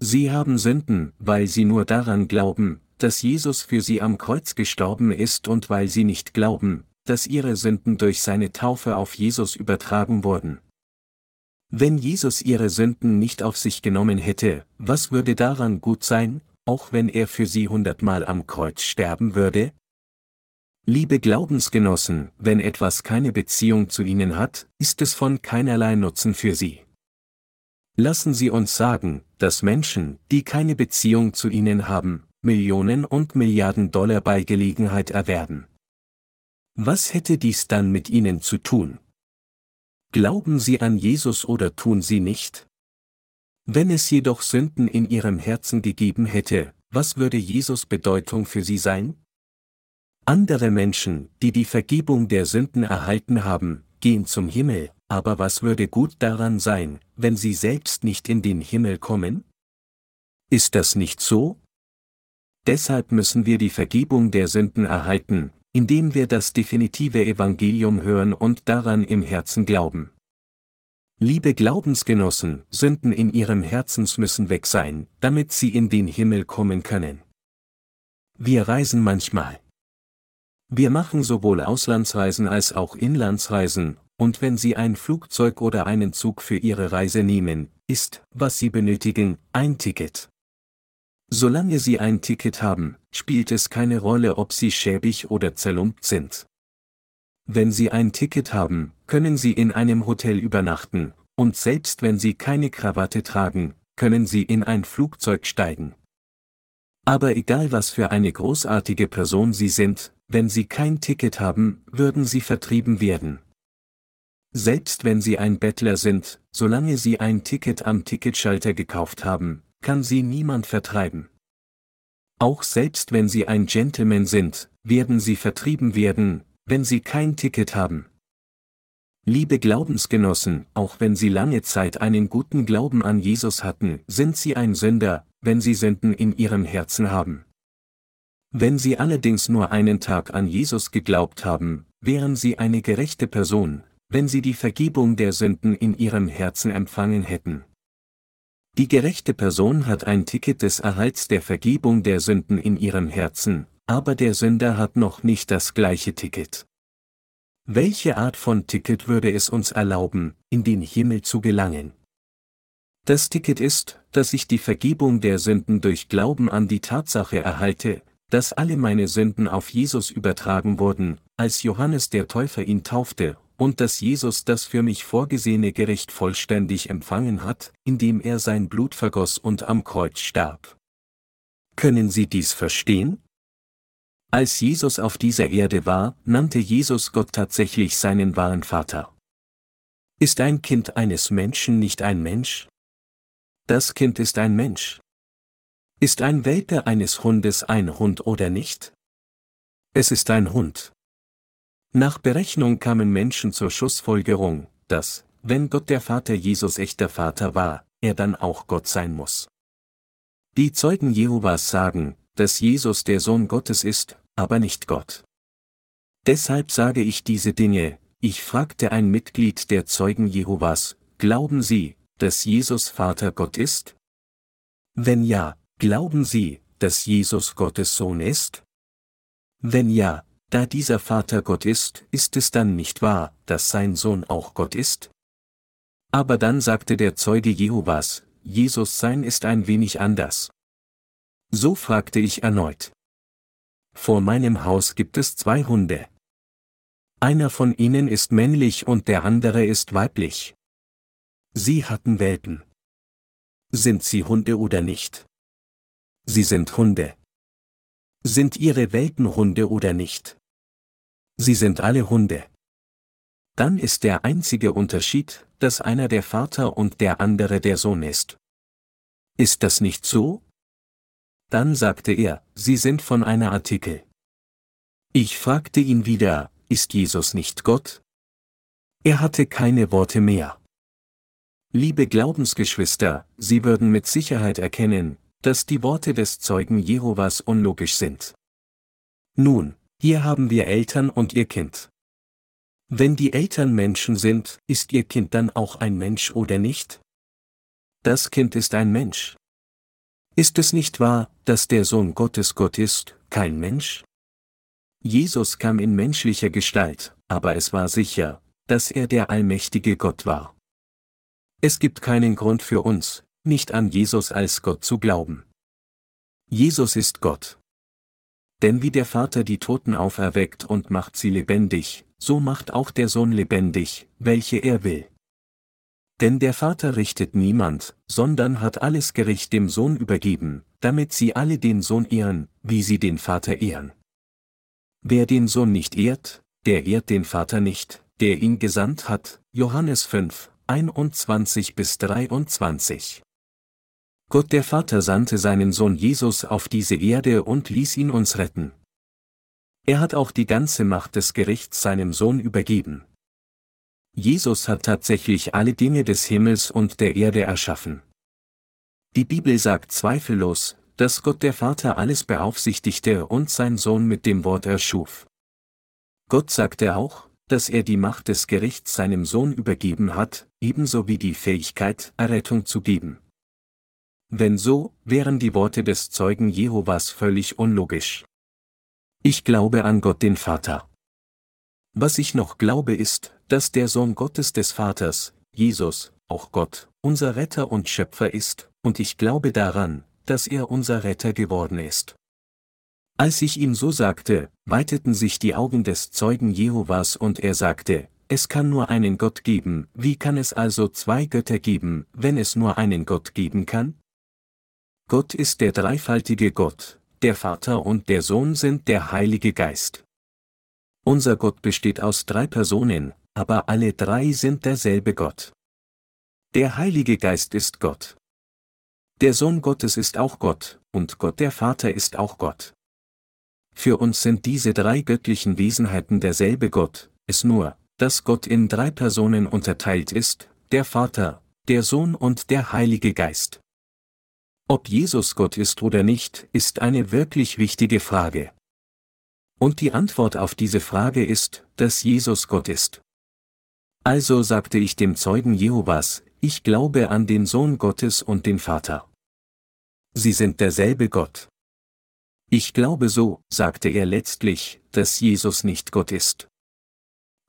Sie haben Sünden, weil Sie nur daran glauben, dass Jesus für Sie am Kreuz gestorben ist und weil Sie nicht glauben, dass Ihre Sünden durch seine Taufe auf Jesus übertragen wurden. Wenn Jesus Ihre Sünden nicht auf sich genommen hätte, was würde daran gut sein, auch wenn er für Sie hundertmal am Kreuz sterben würde? Liebe Glaubensgenossen, wenn etwas keine Beziehung zu Ihnen hat, ist es von keinerlei Nutzen für Sie. Lassen Sie uns sagen, dass Menschen, die keine Beziehung zu Ihnen haben, Millionen und Milliarden Dollar bei Gelegenheit erwerben. Was hätte dies dann mit Ihnen zu tun? Glauben Sie an Jesus oder tun Sie nicht? Wenn es jedoch Sünden in Ihrem Herzen gegeben hätte, was würde Jesus Bedeutung für Sie sein? Andere Menschen, die die Vergebung der Sünden erhalten haben, gehen zum Himmel, aber was würde gut daran sein, wenn sie selbst nicht in den Himmel kommen? Ist das nicht so? Deshalb müssen wir die Vergebung der Sünden erhalten, indem wir das definitive Evangelium hören und daran im Herzen glauben. Liebe Glaubensgenossen, Sünden in ihrem Herzens müssen weg sein, damit sie in den Himmel kommen können. Wir reisen manchmal. Wir machen sowohl Auslandsreisen als auch Inlandsreisen, und wenn Sie ein Flugzeug oder einen Zug für Ihre Reise nehmen, ist, was Sie benötigen, ein Ticket. Solange Sie ein Ticket haben, spielt es keine Rolle, ob Sie schäbig oder zerlumpt sind. Wenn Sie ein Ticket haben, können Sie in einem Hotel übernachten, und selbst wenn Sie keine Krawatte tragen, können Sie in ein Flugzeug steigen. Aber egal was für eine großartige Person Sie sind, wenn Sie kein Ticket haben, würden Sie vertrieben werden. Selbst wenn Sie ein Bettler sind, solange Sie ein Ticket am Ticketschalter gekauft haben, kann Sie niemand vertreiben. Auch selbst wenn Sie ein Gentleman sind, werden Sie vertrieben werden, wenn Sie kein Ticket haben. Liebe Glaubensgenossen, auch wenn Sie lange Zeit einen guten Glauben an Jesus hatten, sind Sie ein Sünder, wenn Sie Sünden in Ihrem Herzen haben. Wenn Sie allerdings nur einen Tag an Jesus geglaubt haben, wären Sie eine gerechte Person, wenn Sie die Vergebung der Sünden in Ihrem Herzen empfangen hätten. Die gerechte Person hat ein Ticket des Erhalts der Vergebung der Sünden in ihrem Herzen, aber der Sünder hat noch nicht das gleiche Ticket. Welche Art von Ticket würde es uns erlauben, in den Himmel zu gelangen? Das Ticket ist, dass ich die Vergebung der Sünden durch Glauben an die Tatsache erhalte, dass alle meine Sünden auf Jesus übertragen wurden, als Johannes der Täufer ihn taufte, und dass Jesus das für mich vorgesehene Gericht vollständig empfangen hat, indem er sein Blut vergoss und am Kreuz starb. Können Sie dies verstehen? Als Jesus auf dieser Erde war, nannte Jesus Gott tatsächlich seinen wahren Vater. Ist ein Kind eines Menschen nicht ein Mensch? Das Kind ist ein Mensch. Ist ein Welpe eines Hundes ein Hund oder nicht? Es ist ein Hund. Nach Berechnung kamen Menschen zur Schlussfolgerung, dass, wenn Gott der Vater Jesus echter Vater war, er dann auch Gott sein muss. Die Zeugen Jehovas sagen, dass Jesus der Sohn Gottes ist, aber nicht Gott. Deshalb sage ich diese Dinge, ich fragte ein Mitglied der Zeugen Jehovas, glauben Sie, dass Jesus Vater Gott ist? Wenn ja, Glauben Sie, dass Jesus Gottes Sohn ist? Wenn ja, da dieser Vater Gott ist, ist es dann nicht wahr, dass sein Sohn auch Gott ist? Aber dann sagte der Zeuge Jehovas, Jesus sein ist ein wenig anders. So fragte ich erneut. Vor meinem Haus gibt es zwei Hunde. Einer von ihnen ist männlich und der andere ist weiblich. Sie hatten Welpen. Sind sie Hunde oder nicht? Sie sind Hunde. Sind Ihre Welpen Hunde oder nicht? Sie sind alle Hunde. Dann ist der einzige Unterschied, dass einer der Vater und der andere der Sohn ist. Ist das nicht so? Dann sagte er, Sie sind von einer Artikel. Ich fragte ihn wieder, ist Jesus nicht Gott? Er hatte keine Worte mehr. Liebe Glaubensgeschwister, Sie würden mit Sicherheit erkennen, dass die Worte des Zeugen Jehovas unlogisch sind. Nun, hier haben wir Eltern und ihr Kind. Wenn die Eltern Menschen sind, ist ihr Kind dann auch ein Mensch oder nicht? Das Kind ist ein Mensch. Ist es nicht wahr, dass der Sohn Gottes Gott ist, kein Mensch? Jesus kam in menschlicher Gestalt, aber es war sicher, dass er der allmächtige Gott war. Es gibt keinen Grund für uns, nicht an Jesus als Gott zu glauben. Jesus ist Gott. Denn wie der Vater die Toten auferweckt und macht sie lebendig, so macht auch der Sohn lebendig, welche er will. Denn der Vater richtet niemand, sondern hat alles Gericht dem Sohn übergeben, damit sie alle den Sohn ehren, wie sie den Vater ehren. Wer den Sohn nicht ehrt, der ehrt den Vater nicht, der ihn gesandt hat. Johannes 5, 21 bis 23. Gott der Vater sandte seinen Sohn Jesus auf diese Erde und ließ ihn uns retten. Er hat auch die ganze Macht des Gerichts seinem Sohn übergeben. Jesus hat tatsächlich alle Dinge des Himmels und der Erde erschaffen. Die Bibel sagt zweifellos, dass Gott der Vater alles beaufsichtigte und sein Sohn mit dem Wort erschuf. Gott sagte auch, dass er die Macht des Gerichts seinem Sohn übergeben hat, ebenso wie die Fähigkeit, Errettung zu geben. Wenn so, wären die Worte des Zeugen Jehovas völlig unlogisch. Ich glaube an Gott den Vater. Was ich noch glaube ist, dass der Sohn Gottes des Vaters, Jesus, auch Gott, unser Retter und Schöpfer ist, und ich glaube daran, dass er unser Retter geworden ist. Als ich ihm so sagte, weiteten sich die Augen des Zeugen Jehovas und er sagte, es kann nur einen Gott geben, wie kann es also zwei Götter geben, wenn es nur einen Gott geben kann? Gott ist der dreifaltige Gott, der Vater und der Sohn sind der Heilige Geist. Unser Gott besteht aus drei Personen, aber alle drei sind derselbe Gott. Der Heilige Geist ist Gott. Der Sohn Gottes ist auch Gott, und Gott der Vater ist auch Gott. Für uns sind diese drei göttlichen Wesenheiten derselbe Gott, es nur, dass Gott in drei Personen unterteilt ist, der Vater, der Sohn und der Heilige Geist. Ob Jesus Gott ist oder nicht, ist eine wirklich wichtige Frage. Und die Antwort auf diese Frage ist, dass Jesus Gott ist. Also sagte ich dem Zeugen Jehovas, ich glaube an den Sohn Gottes und den Vater. Sie sind derselbe Gott. Ich glaube so, sagte er letztlich, dass Jesus nicht Gott ist.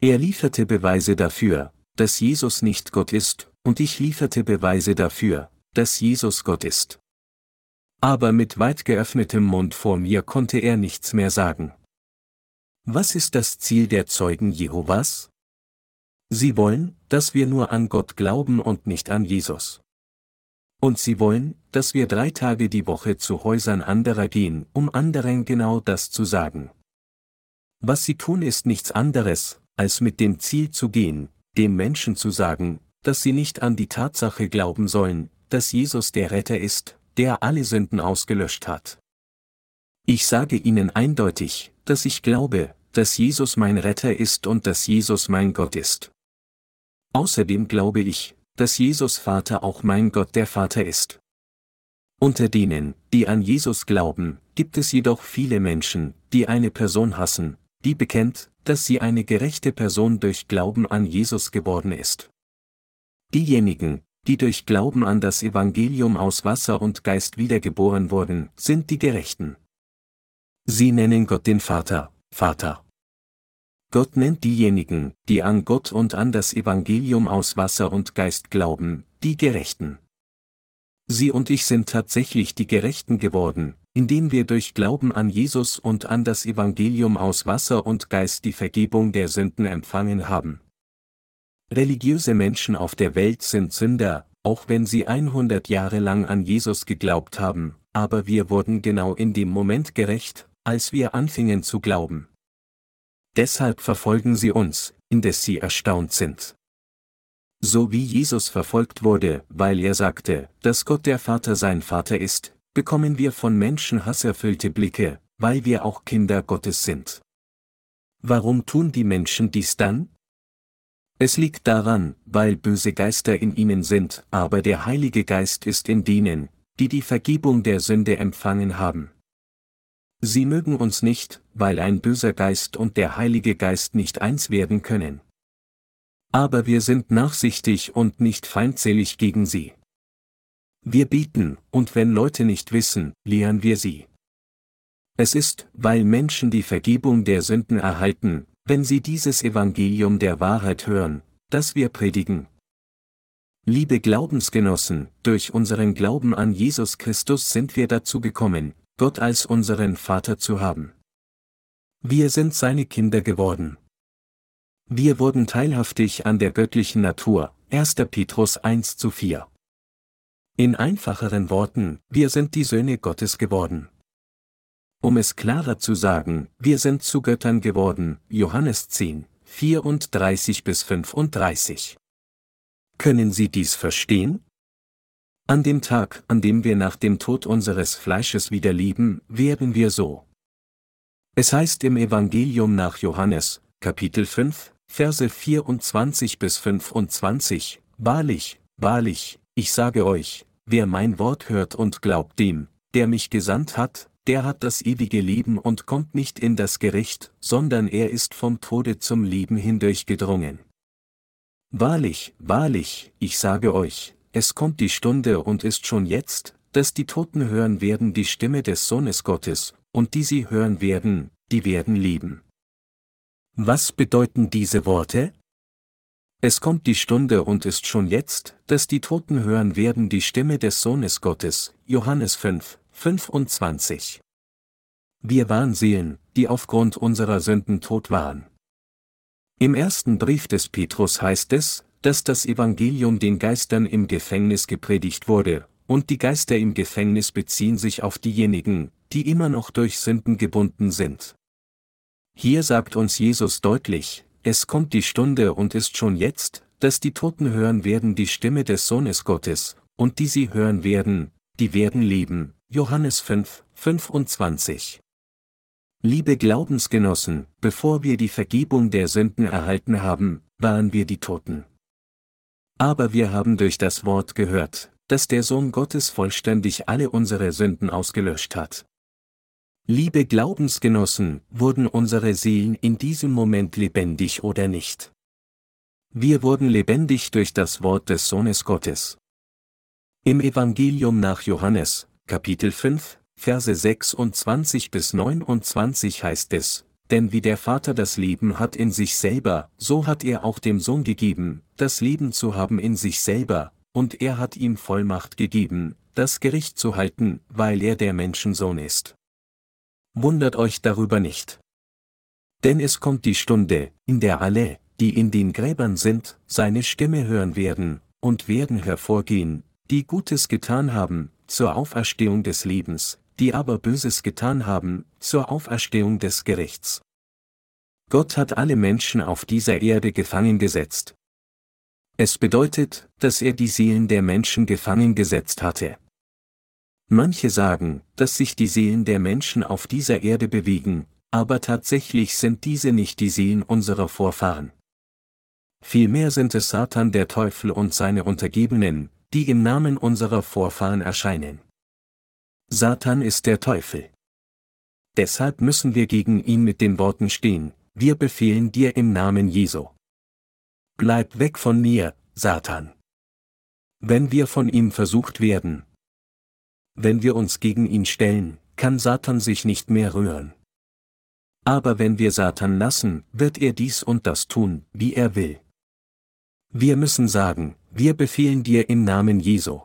Er lieferte Beweise dafür, dass Jesus nicht Gott ist, und ich lieferte Beweise dafür, dass Jesus Gott ist aber mit weit geöffnetem Mund vor mir konnte er nichts mehr sagen. Was ist das Ziel der Zeugen Jehovas? Sie wollen, dass wir nur an Gott glauben und nicht an Jesus. Und sie wollen, dass wir drei Tage die Woche zu Häusern anderer gehen, um anderen genau das zu sagen. Was sie tun ist nichts anderes, als mit dem Ziel zu gehen, dem Menschen zu sagen, dass sie nicht an die Tatsache glauben sollen, dass Jesus der Retter ist, der alle Sünden ausgelöscht hat. Ich sage Ihnen eindeutig, dass ich glaube, dass Jesus mein Retter ist und dass Jesus mein Gott ist. Außerdem glaube ich, dass Jesus Vater auch mein Gott der Vater ist. Unter denen, die an Jesus glauben, gibt es jedoch viele Menschen, die eine Person hassen, die bekennt, dass sie eine gerechte Person durch Glauben an Jesus geworden ist. Diejenigen, die durch Glauben an das Evangelium aus Wasser und Geist wiedergeboren wurden, sind die Gerechten. Sie nennen Gott den Vater, Vater. Gott nennt diejenigen, die an Gott und an das Evangelium aus Wasser und Geist glauben, die Gerechten. Sie und ich sind tatsächlich die Gerechten geworden, indem wir durch Glauben an Jesus und an das Evangelium aus Wasser und Geist die Vergebung der Sünden empfangen haben. Religiöse Menschen auf der Welt sind Sünder, auch wenn sie 100 Jahre lang an Jesus geglaubt haben, aber wir wurden genau in dem Moment gerecht, als wir anfingen zu glauben. Deshalb verfolgen sie uns, indes sie erstaunt sind. So wie Jesus verfolgt wurde, weil er sagte, dass Gott der Vater sein Vater ist, bekommen wir von Menschen hasserfüllte Blicke, weil wir auch Kinder Gottes sind. Warum tun die Menschen dies dann? Es liegt daran, weil böse Geister in ihnen sind, aber der Heilige Geist ist in denen, die die Vergebung der Sünde empfangen haben. Sie mögen uns nicht, weil ein böser Geist und der Heilige Geist nicht eins werden können. Aber wir sind nachsichtig und nicht feindselig gegen sie. Wir bieten, und wenn Leute nicht wissen, lehren wir sie. Es ist, weil Menschen die Vergebung der Sünden erhalten, wenn sie dieses Evangelium der Wahrheit hören, das wir predigen. Liebe Glaubensgenossen, durch unseren Glauben an Jesus Christus sind wir dazu gekommen, Gott als unseren Vater zu haben. Wir sind seine Kinder geworden. Wir wurden teilhaftig an der göttlichen Natur, 1. Petrus 1 zu 4. In einfacheren Worten, wir sind die Söhne Gottes geworden. Um es klarer zu sagen, wir sind zu Göttern geworden, Johannes 10, 34 bis 35. Können Sie dies verstehen? An dem Tag, an dem wir nach dem Tod unseres Fleisches wieder lieben, werden wir so. Es heißt im Evangelium nach Johannes, Kapitel 5, Verse 24 bis 25, Wahrlich, wahrlich, ich sage euch, wer mein Wort hört und glaubt dem, der mich gesandt hat, der hat das ewige Leben und kommt nicht in das Gericht, sondern er ist vom Tode zum Leben hindurchgedrungen. Wahrlich, wahrlich, ich sage euch, es kommt die Stunde und ist schon jetzt, dass die Toten hören werden die Stimme des Sohnes Gottes, und die sie hören werden, die werden leben. Was bedeuten diese Worte? Es kommt die Stunde und ist schon jetzt, dass die Toten hören werden die Stimme des Sohnes Gottes, Johannes 5, 25. Wir waren Seelen, die aufgrund unserer Sünden tot waren. Im ersten Brief des Petrus heißt es, dass das Evangelium den Geistern im Gefängnis gepredigt wurde, und die Geister im Gefängnis beziehen sich auf diejenigen, die immer noch durch Sünden gebunden sind. Hier sagt uns Jesus deutlich, es kommt die Stunde und ist schon jetzt, dass die Toten hören werden die Stimme des Sohnes Gottes, und die sie hören werden, die werden leben. Johannes 5, 25. Liebe Glaubensgenossen, bevor wir die Vergebung der Sünden erhalten haben, waren wir die Toten. Aber wir haben durch das Wort gehört, dass der Sohn Gottes vollständig alle unsere Sünden ausgelöscht hat. Liebe Glaubensgenossen, wurden unsere Seelen in diesem Moment lebendig oder nicht? Wir wurden lebendig durch das Wort des Sohnes Gottes. Im Evangelium nach Johannes, Kapitel 5, Verse 26 bis 29 heißt es, denn wie der Vater das Leben hat in sich selber, so hat er auch dem Sohn gegeben, das Leben zu haben in sich selber, und er hat ihm Vollmacht gegeben, das Gericht zu halten, weil er der Menschensohn ist wundert euch darüber nicht. Denn es kommt die Stunde, in der alle, die in den Gräbern sind, seine Stimme hören werden, und werden hervorgehen, die Gutes getan haben, zur Auferstehung des Lebens, die aber Böses getan haben, zur Auferstehung des Gerichts. Gott hat alle Menschen auf dieser Erde gefangen gesetzt. Es bedeutet, dass er die Seelen der Menschen gefangen gesetzt hatte. Manche sagen, dass sich die Seelen der Menschen auf dieser Erde bewegen, aber tatsächlich sind diese nicht die Seelen unserer Vorfahren. Vielmehr sind es Satan der Teufel und seine Untergebenen, die im Namen unserer Vorfahren erscheinen. Satan ist der Teufel. Deshalb müssen wir gegen ihn mit den Worten stehen, wir befehlen dir im Namen Jesu. Bleib weg von mir, Satan. Wenn wir von ihm versucht werden, wenn wir uns gegen ihn stellen, kann Satan sich nicht mehr rühren. Aber wenn wir Satan lassen, wird er dies und das tun, wie er will. Wir müssen sagen, wir befehlen dir im Namen Jesu.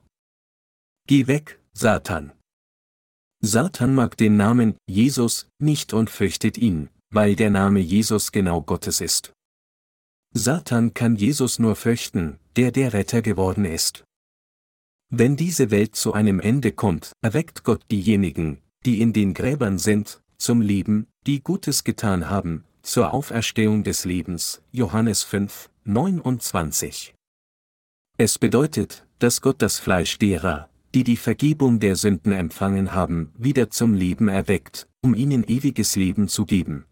Geh weg, Satan. Satan mag den Namen Jesus nicht und fürchtet ihn, weil der Name Jesus genau Gottes ist. Satan kann Jesus nur fürchten, der der Retter geworden ist. Wenn diese Welt zu einem Ende kommt, erweckt Gott diejenigen, die in den Gräbern sind, zum Leben, die Gutes getan haben, zur Auferstehung des Lebens. Johannes 5, 29. Es bedeutet, dass Gott das Fleisch derer, die die Vergebung der Sünden empfangen haben, wieder zum Leben erweckt, um ihnen ewiges Leben zu geben.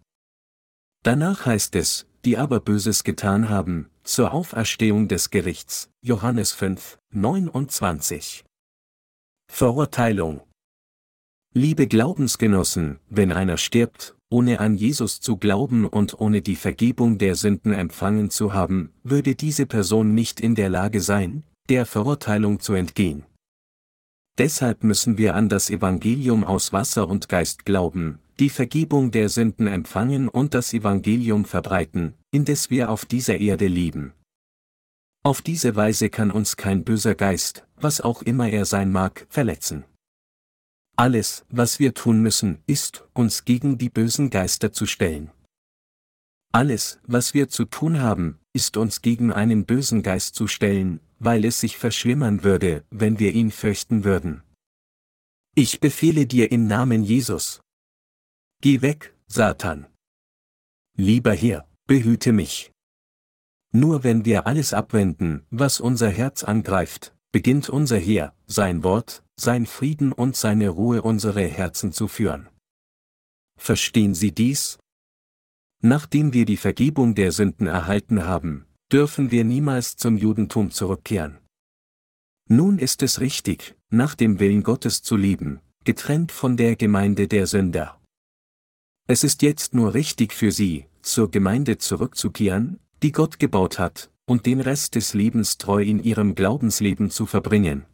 Danach heißt es, die aber Böses getan haben, zur Auferstehung des Gerichts, Johannes 5, 29. Verurteilung. Liebe Glaubensgenossen, wenn einer stirbt, ohne an Jesus zu glauben und ohne die Vergebung der Sünden empfangen zu haben, würde diese Person nicht in der Lage sein, der Verurteilung zu entgehen. Deshalb müssen wir an das Evangelium aus Wasser und Geist glauben, die Vergebung der Sünden empfangen und das Evangelium verbreiten, indes wir auf dieser Erde lieben. Auf diese Weise kann uns kein böser Geist, was auch immer er sein mag, verletzen. Alles, was wir tun müssen, ist, uns gegen die bösen Geister zu stellen. Alles, was wir zu tun haben, ist uns gegen einen bösen Geist zu stellen, weil es sich verschlimmern würde, wenn wir ihn fürchten würden. Ich befehle dir im Namen Jesus. Geh weg, Satan. Lieber Herr, behüte mich. Nur wenn wir alles abwenden, was unser Herz angreift, beginnt unser Heer, sein Wort, sein Frieden und seine Ruhe unsere Herzen zu führen. Verstehen Sie dies? Nachdem wir die Vergebung der Sünden erhalten haben, dürfen wir niemals zum Judentum zurückkehren. Nun ist es richtig, nach dem Willen Gottes zu leben, getrennt von der Gemeinde der Sünder. Es ist jetzt nur richtig für Sie, zur Gemeinde zurückzukehren, die Gott gebaut hat, und den Rest des Lebens treu in Ihrem Glaubensleben zu verbringen.